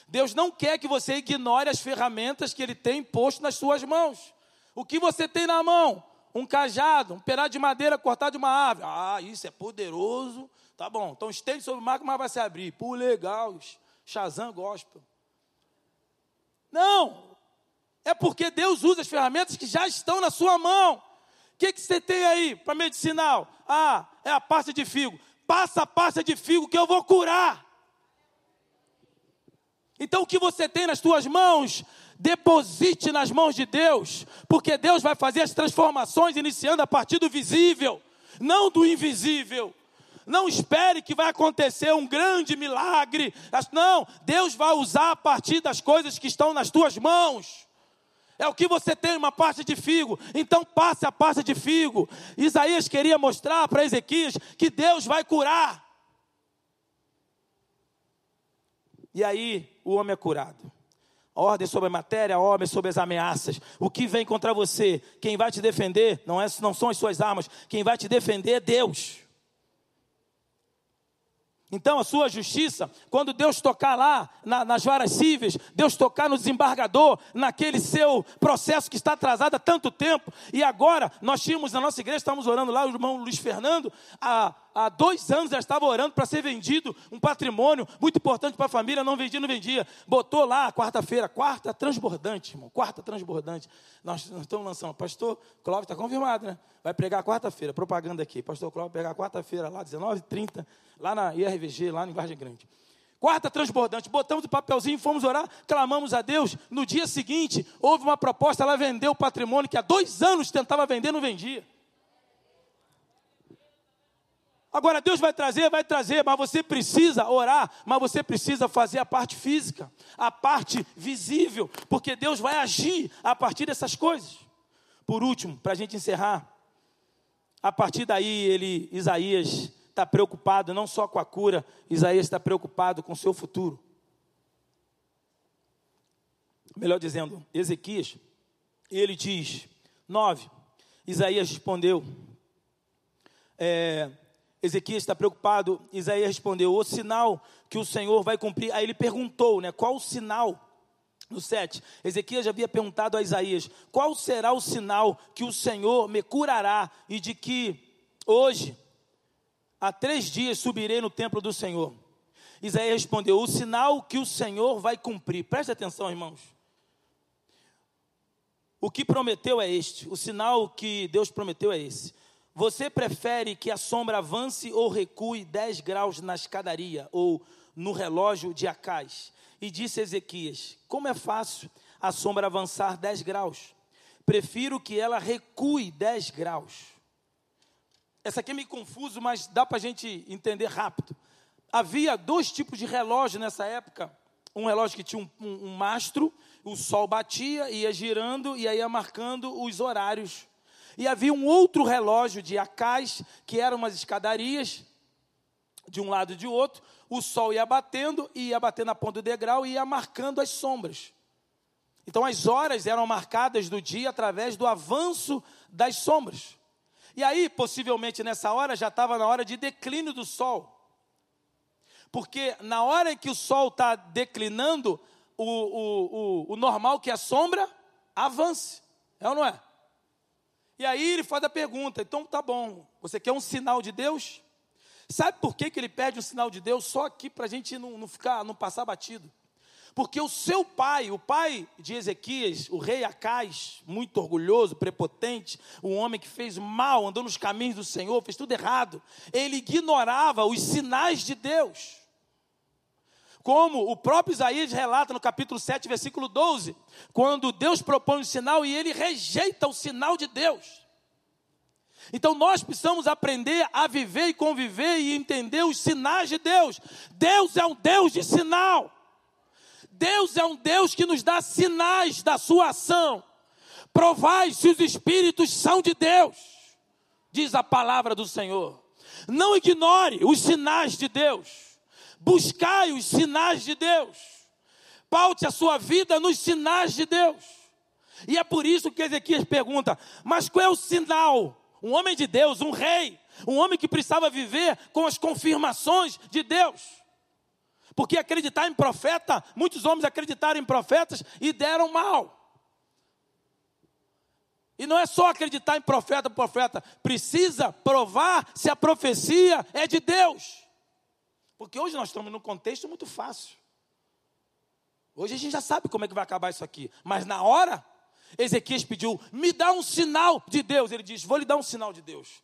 Deus não quer que você ignore as ferramentas que Ele tem posto nas suas mãos. O que você tem na mão? Um cajado, um pedaço de madeira cortado de uma árvore. Ah, isso é poderoso. Tá bom, então estende sobre o mar que o mar vai se abrir. Pô, legal. Shazam gospel. Não, é porque Deus usa as ferramentas que já estão na sua mão. O que, que você tem aí para medicinal? Ah, é a pasta de figo. Passa a pasta de figo que eu vou curar. Então o que você tem nas suas mãos, deposite nas mãos de Deus, porque Deus vai fazer as transformações iniciando a partir do visível, não do invisível. Não espere que vai acontecer um grande milagre. Não, Deus vai usar a partir das coisas que estão nas tuas mãos. É o que você tem, uma pasta de figo. Então passe a pasta de figo. Isaías queria mostrar para Ezequias que Deus vai curar. E aí o homem é curado. Ordem sobre a matéria, ordem sobre as ameaças. O que vem contra você? Quem vai te defender não, é, não são as suas armas. Quem vai te defender é Deus. Então, a sua justiça, quando Deus tocar lá na, nas varas cíveis, Deus tocar no desembargador, naquele seu processo que está atrasado há tanto tempo, e agora nós tínhamos na nossa igreja, estávamos orando lá, o irmão Luiz Fernando, há, há dois anos já estava orando para ser vendido um patrimônio muito importante para a família, não vendia, não vendia. Botou lá quarta-feira, quarta transbordante, irmão, quarta transbordante. Nós, estamos lançando, pastor Cláudio está confirmado, né? Vai pregar quarta-feira, propaganda aqui. Pastor vai pregar quarta-feira lá, 19h30 lá na IRVG, lá em Vargem Grande. Quarta transbordante, botamos o papelzinho, fomos orar, clamamos a Deus. No dia seguinte, houve uma proposta, ela vendeu o patrimônio que há dois anos tentava vender, não vendia. Agora Deus vai trazer, vai trazer, mas você precisa orar, mas você precisa fazer a parte física, a parte visível, porque Deus vai agir a partir dessas coisas. Por último, para a gente encerrar, a partir daí ele, Isaías, está preocupado não só com a cura, Isaías está preocupado com o seu futuro. Melhor dizendo, Ezequias, ele diz, 9, Isaías respondeu, é, Ezequias está preocupado, Isaías respondeu, o sinal que o Senhor vai cumprir, aí ele perguntou, né, qual o sinal? No 7, Ezequias já havia perguntado a Isaías: qual será o sinal que o Senhor me curará e de que hoje Há três dias subirei no templo do Senhor. Isaías respondeu: O sinal que o Senhor vai cumprir. Preste atenção, irmãos. O que prometeu é este. O sinal que Deus prometeu é esse. Você prefere que a sombra avance ou recue 10 graus na escadaria ou no relógio de Acais? E disse Ezequias: Como é fácil a sombra avançar 10 graus? Prefiro que ela recue 10 graus. Essa aqui é meio confuso, mas dá para a gente entender rápido. Havia dois tipos de relógio nessa época. Um relógio que tinha um, um, um mastro, o sol batia, ia girando e aí ia marcando os horários. E havia um outro relógio de acais, que eram umas escadarias, de um lado e de outro. O sol ia batendo, ia batendo na ponta do degrau e ia marcando as sombras. Então as horas eram marcadas do dia através do avanço das sombras. E aí, possivelmente nessa hora, já estava na hora de declínio do sol. Porque na hora em que o sol está declinando, o, o, o, o normal que é a sombra avance. É ou não é? E aí ele faz a pergunta: então tá bom, você quer um sinal de Deus? Sabe por que, que ele pede um sinal de Deus? Só aqui para a gente não, não, ficar, não passar batido. Porque o seu pai, o pai de Ezequias, o rei Acais, muito orgulhoso, prepotente, um homem que fez mal, andou nos caminhos do Senhor, fez tudo errado, ele ignorava os sinais de Deus. Como o próprio Isaías relata no capítulo 7, versículo 12, quando Deus propõe um sinal e ele rejeita o sinal de Deus. Então nós precisamos aprender a viver e conviver e entender os sinais de Deus. Deus é um Deus de sinal. Deus é um Deus que nos dá sinais da sua ação. Provai se os espíritos são de Deus, diz a palavra do Senhor. Não ignore os sinais de Deus. Buscai os sinais de Deus. Paute a sua vida nos sinais de Deus. E é por isso que Ezequias pergunta: mas qual é o sinal um homem de Deus, um rei, um homem que precisava viver com as confirmações de Deus. Porque acreditar em profeta, muitos homens acreditaram em profetas e deram mal. E não é só acreditar em profeta, profeta, precisa provar se a profecia é de Deus. Porque hoje nós estamos num contexto muito fácil. Hoje a gente já sabe como é que vai acabar isso aqui, mas na hora Ezequias pediu: me dá um sinal de Deus. Ele diz: vou lhe dar um sinal de Deus.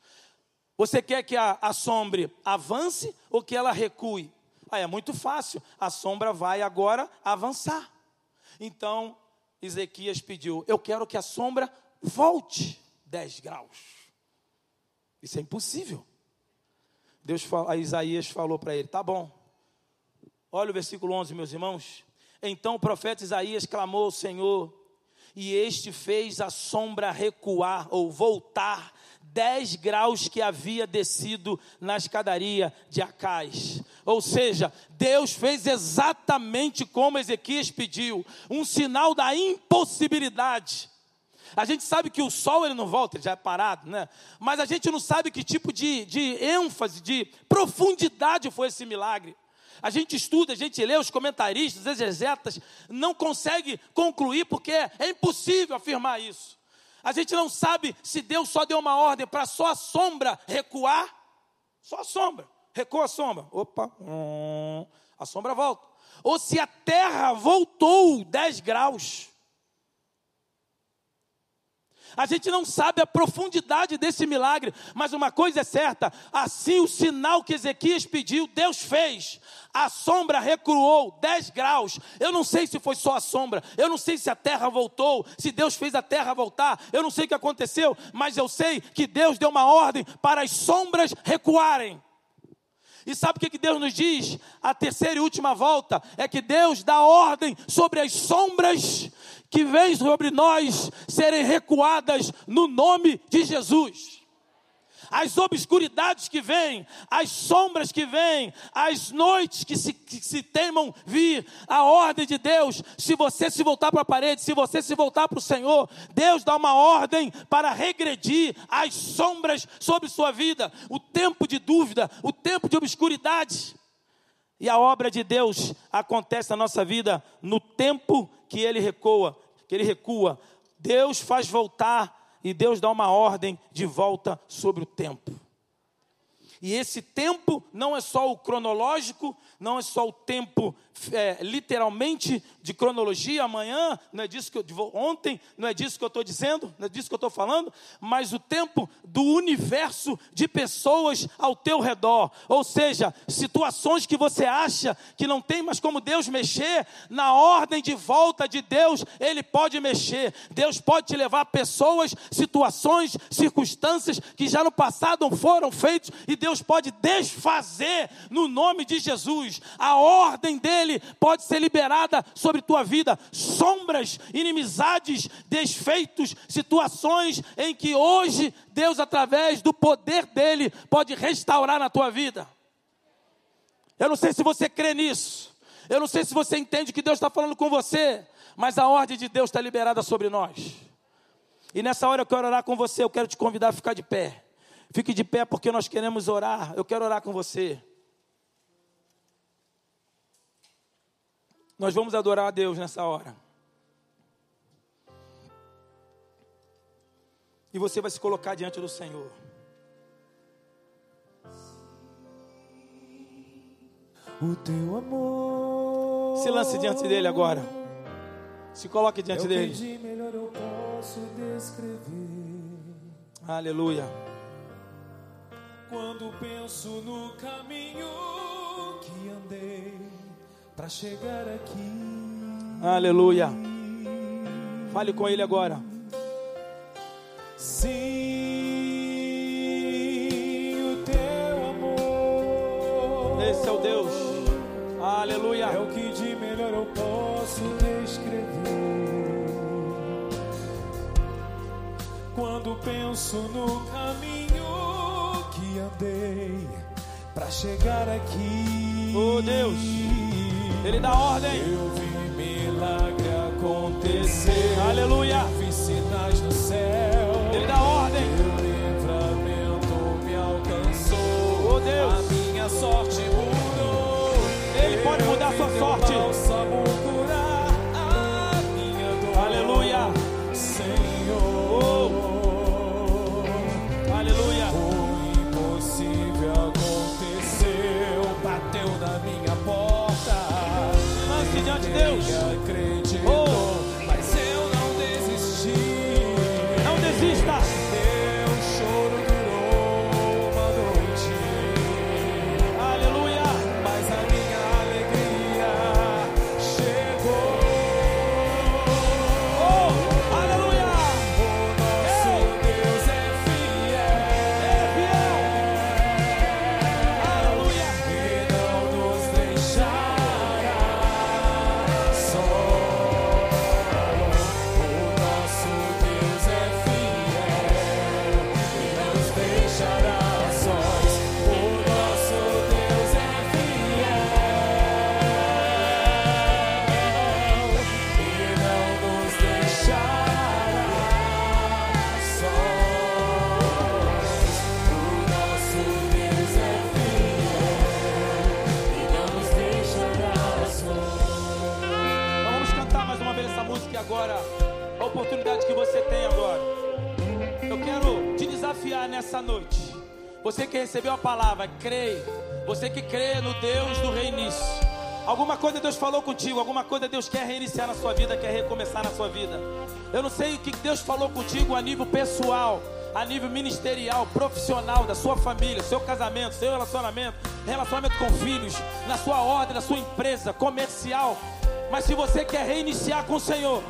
Você quer que a, a sombra avance ou que ela recue? Ah, é muito fácil. A sombra vai agora avançar. Então, Ezequias pediu: Eu quero que a sombra volte 10 graus. Isso é impossível. Deus, a Isaías falou para ele: Tá bom. Olha o versículo 11, meus irmãos. Então o profeta Isaías clamou ao Senhor e este fez a sombra recuar ou voltar dez graus que havia descido na escadaria de Acais. Ou seja, Deus fez exatamente como Ezequias pediu, um sinal da impossibilidade. A gente sabe que o sol ele não volta, ele já é parado, né? Mas a gente não sabe que tipo de, de ênfase, de profundidade foi esse milagre. A gente estuda, a gente lê, os comentaristas, os exegetas, não consegue concluir porque é impossível afirmar isso. A gente não sabe se Deus só deu uma ordem para só a sombra recuar, só a sombra, recua a sombra, opa, hum, a sombra volta. Ou se a terra voltou 10 graus. A gente não sabe a profundidade desse milagre, mas uma coisa é certa: assim o sinal que Ezequias pediu, Deus fez. A sombra recuou 10 graus. Eu não sei se foi só a sombra, eu não sei se a terra voltou, se Deus fez a terra voltar, eu não sei o que aconteceu, mas eu sei que Deus deu uma ordem para as sombras recuarem. E sabe o que Deus nos diz? A terceira e última volta é que Deus dá ordem sobre as sombras que vêm sobre nós serem recuadas no nome de Jesus. As obscuridades que vêm, as sombras que vêm, as noites que se, que se temam vir, a ordem de Deus, se você se voltar para a parede, se você se voltar para o Senhor, Deus dá uma ordem para regredir as sombras sobre sua vida, o tempo de dúvida, o tempo de obscuridade. E a obra de Deus acontece na nossa vida no tempo que ele recua, que ele recua. Deus faz voltar e Deus dá uma ordem de volta sobre o tempo. E esse tempo não é só o cronológico, não é só o tempo é, literalmente de cronologia, amanhã, não é disso que eu ontem, não é disso que eu estou dizendo, não é disso que eu estou falando, mas o tempo do universo de pessoas ao teu redor. Ou seja, situações que você acha que não tem mais como Deus mexer, na ordem de volta de Deus, Ele pode mexer. Deus pode te levar pessoas, situações, circunstâncias que já no passado foram feitos e Deus pode desfazer no nome de Jesus. A ordem dele pode ser liberada sobre tua vida. Sombras, inimizades, desfeitos, situações em que hoje Deus, através do poder dele, pode restaurar na tua vida. Eu não sei se você crê nisso. Eu não sei se você entende que Deus está falando com você. Mas a ordem de Deus está liberada sobre nós. E nessa hora eu quero orar com você. Eu quero te convidar a ficar de pé. Fique de pé porque nós queremos orar. Eu quero orar com você. Nós vamos adorar a Deus nessa hora. E você vai se colocar diante do Senhor. O teu amor. Se lance diante dele agora. Se coloque é diante que dele. de melhor eu posso descrever. Aleluia. Quando penso no caminho que andei para chegar aqui. Aleluia. Fale com ele agora. Sim, o teu amor. Esse é o Deus. Aleluia. É o que de melhor eu posso descrever. Quando penso no caminho que andei para chegar aqui. Oh Deus. Ele dá ordem. Eu vi milagre acontecer. Aleluia. Vi sinais no céu. Ele dá ordem. Teu livramento me alcançou. Oh Deus. A minha sorte mudou. Ele pode mudar a sua sorte. bálsamo curar recebeu a palavra, crê. Você que crê no Deus do reinício. Alguma coisa Deus falou contigo, alguma coisa Deus quer reiniciar na sua vida, quer recomeçar na sua vida. Eu não sei o que Deus falou contigo a nível pessoal, a nível ministerial, profissional, da sua família, seu casamento, seu relacionamento, relacionamento com filhos, na sua ordem, na sua empresa, comercial. Mas se você quer reiniciar com o Senhor,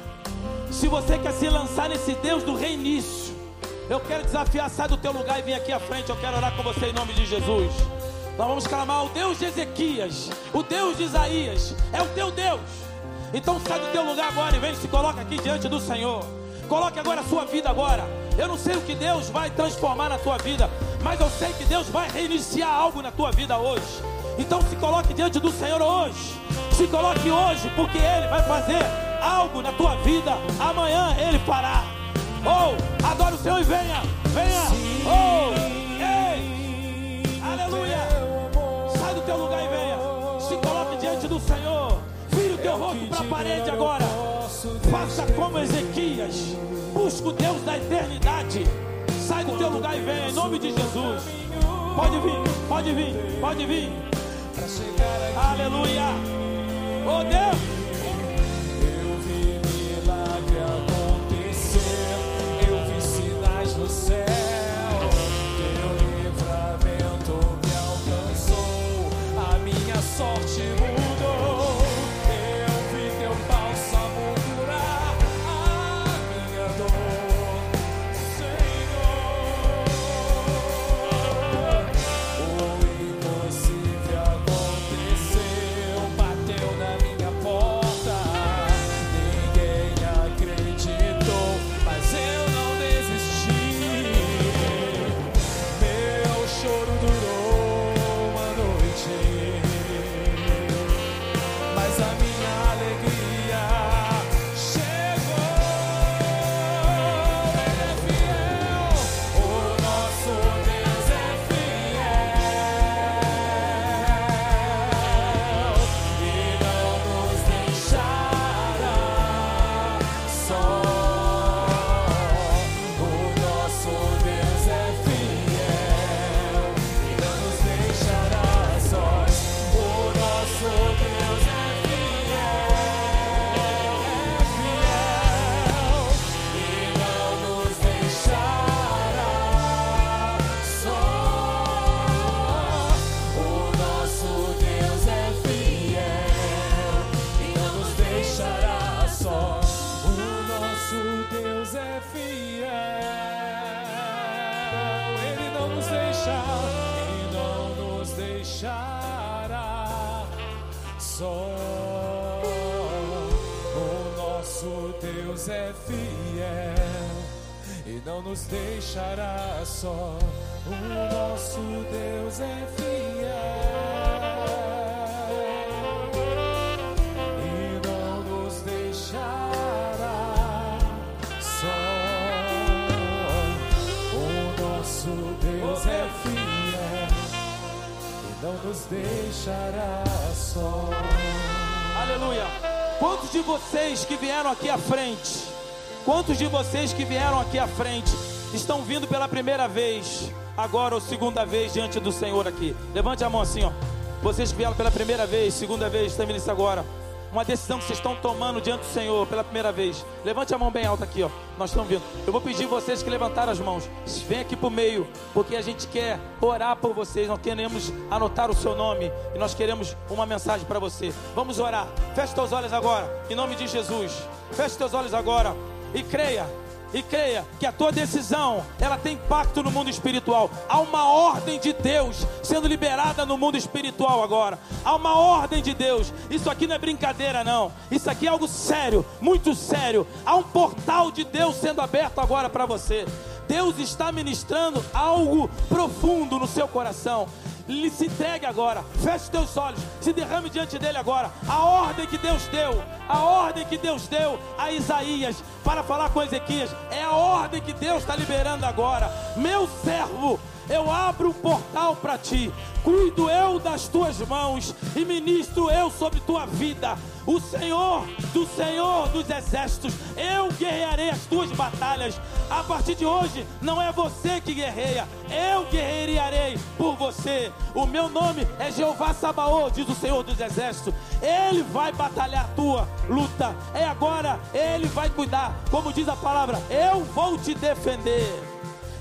se você quer se lançar nesse Deus do reinício, eu quero desafiar, sai do teu lugar e vem aqui à frente. Eu quero orar com você em nome de Jesus. Nós vamos clamar o Deus de Ezequias, o Deus de Isaías, é o teu Deus. Então sai do teu lugar agora e vem, se coloca aqui diante do Senhor. Coloque agora a sua vida agora. Eu não sei o que Deus vai transformar na tua vida, mas eu sei que Deus vai reiniciar algo na tua vida hoje. Então se coloque diante do Senhor hoje. Se coloque hoje, porque Ele vai fazer algo na tua vida. Amanhã Ele fará. Oh, adore Senhor e venha, venha. Oh, ei, aleluia. Sai do teu lugar e venha. Se coloque diante do Senhor. Vire o teu rosto para a parede agora. Faça como Ezequias. Busca o Deus da eternidade. Sai do teu lugar e venha em nome de Jesus. Pode vir, pode vir, pode vir. Aleluia. Oh Deus. Só. O nosso Deus é fiel e não nos deixará só. O nosso Deus é fiel e não nos deixará só. Aleluia. Quantos de vocês que vieram aqui à frente, quantos de vocês que vieram aqui à frente, estão vindo pela primeira vez, agora ou segunda vez diante do Senhor aqui? Levante a mão assim, ó. Vocês que vieram pela primeira vez, segunda vez, estão vindo isso agora. Uma decisão que vocês estão tomando diante do Senhor pela primeira vez. Levante a mão bem alta aqui, ó. Nós estamos vindo. Eu vou pedir vocês que levantaram as mãos. Vem aqui para o meio, porque a gente quer orar por vocês. Nós queremos anotar o seu nome e nós queremos uma mensagem para você. Vamos orar. Feche teus olhos agora, em nome de Jesus. Feche teus olhos agora e creia e creia que a tua decisão ela tem impacto no mundo espiritual. Há uma ordem de Deus sendo liberada no mundo espiritual agora. Há uma ordem de Deus. Isso aqui não é brincadeira não. Isso aqui é algo sério, muito sério. Há um portal de Deus sendo aberto agora para você. Deus está ministrando algo profundo no seu coração. Lhe se entregue agora, feche teus olhos, se derrame diante dele agora. A ordem que Deus deu, a ordem que Deus deu a Isaías para falar com Ezequias, é a ordem que Deus está liberando agora. Meu servo, eu abro um portal para ti, cuido eu das tuas mãos e ministro eu sobre tua vida. O Senhor, do Senhor dos exércitos, eu guerrearei as tuas batalhas. A partir de hoje, não é você que guerreia, eu guerrearei por você. O meu nome é Jeová Sabaoth, diz o Senhor dos exércitos. Ele vai batalhar a tua luta. É agora, ele vai cuidar. Como diz a palavra, eu vou te defender.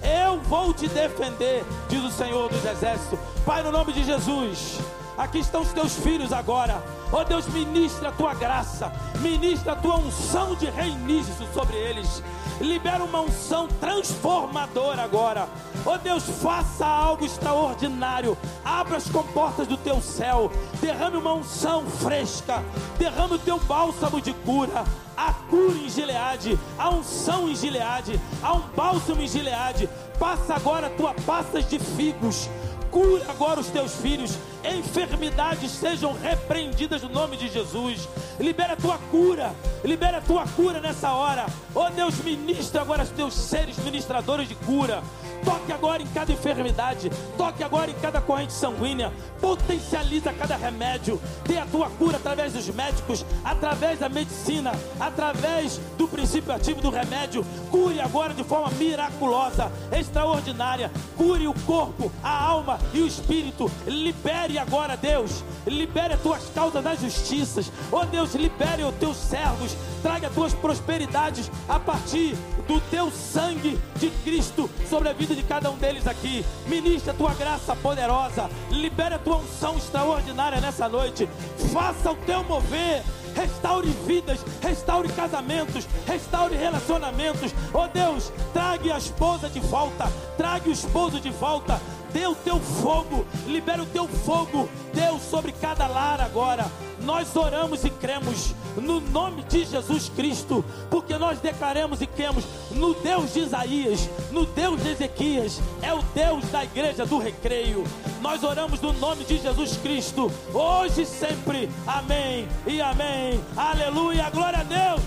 Eu vou te defender, diz o Senhor dos Exércitos. Pai, no nome de Jesus, aqui estão os teus filhos agora. Oh Deus, ministra a tua graça, ministra a tua unção de reinício sobre eles. Libera uma unção transformadora agora. Oh Deus, faça algo extraordinário. Abra as comportas do teu céu. Derrame uma unção fresca. Derrame o teu bálsamo de cura. A cura em Gileade, a unção em Gileade, há um bálsamo em Gileade. Passa agora a tua pastas de figos. Cura agora os teus filhos. Enfermidades sejam repreendidas no nome de Jesus. Libera a tua cura. Libera a tua cura nessa hora. Oh Deus, ministra agora os teus seres ministradores de cura. Toque agora em cada enfermidade. Toque agora em cada corrente sanguínea. Potencializa cada remédio. Dê a tua cura através dos médicos, através da medicina, através do princípio ativo do remédio. Cure agora de forma miraculosa, extraordinária. Cure o corpo, a alma e o espírito. Libere agora, Deus. Libere as tuas causas das justiças. Oh Deus, libere os teus servos. Traga as tuas prosperidades a partir do teu sangue de Cristo sobre a vida de cada um deles aqui. Ministra a tua graça poderosa. Libere a tua unção extraordinária nessa noite. Faça o teu mover. Restaure vidas, restaure casamentos, restaure relacionamentos. Oh Deus, trague a esposa de volta, trague o esposo de volta. Dê o teu fogo, libera o teu fogo, Deus, sobre cada lar agora. Nós oramos e cremos no nome de Jesus Cristo, porque nós declaramos e cremos no Deus de Isaías, no Deus de Ezequias, é o Deus da igreja do recreio. Nós oramos no nome de Jesus Cristo, hoje e sempre. Amém e amém. Aleluia, glória a Deus.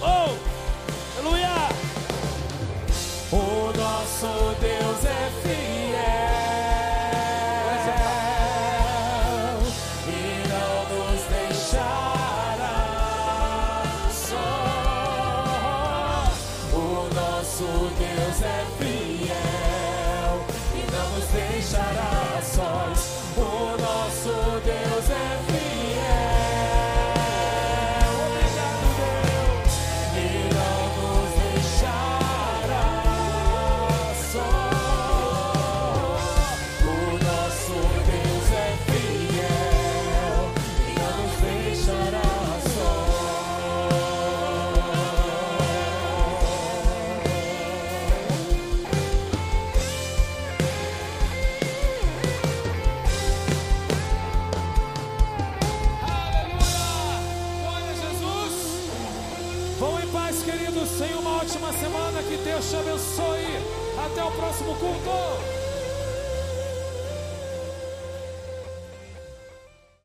Oh, aleluia. O nosso Deus é fiel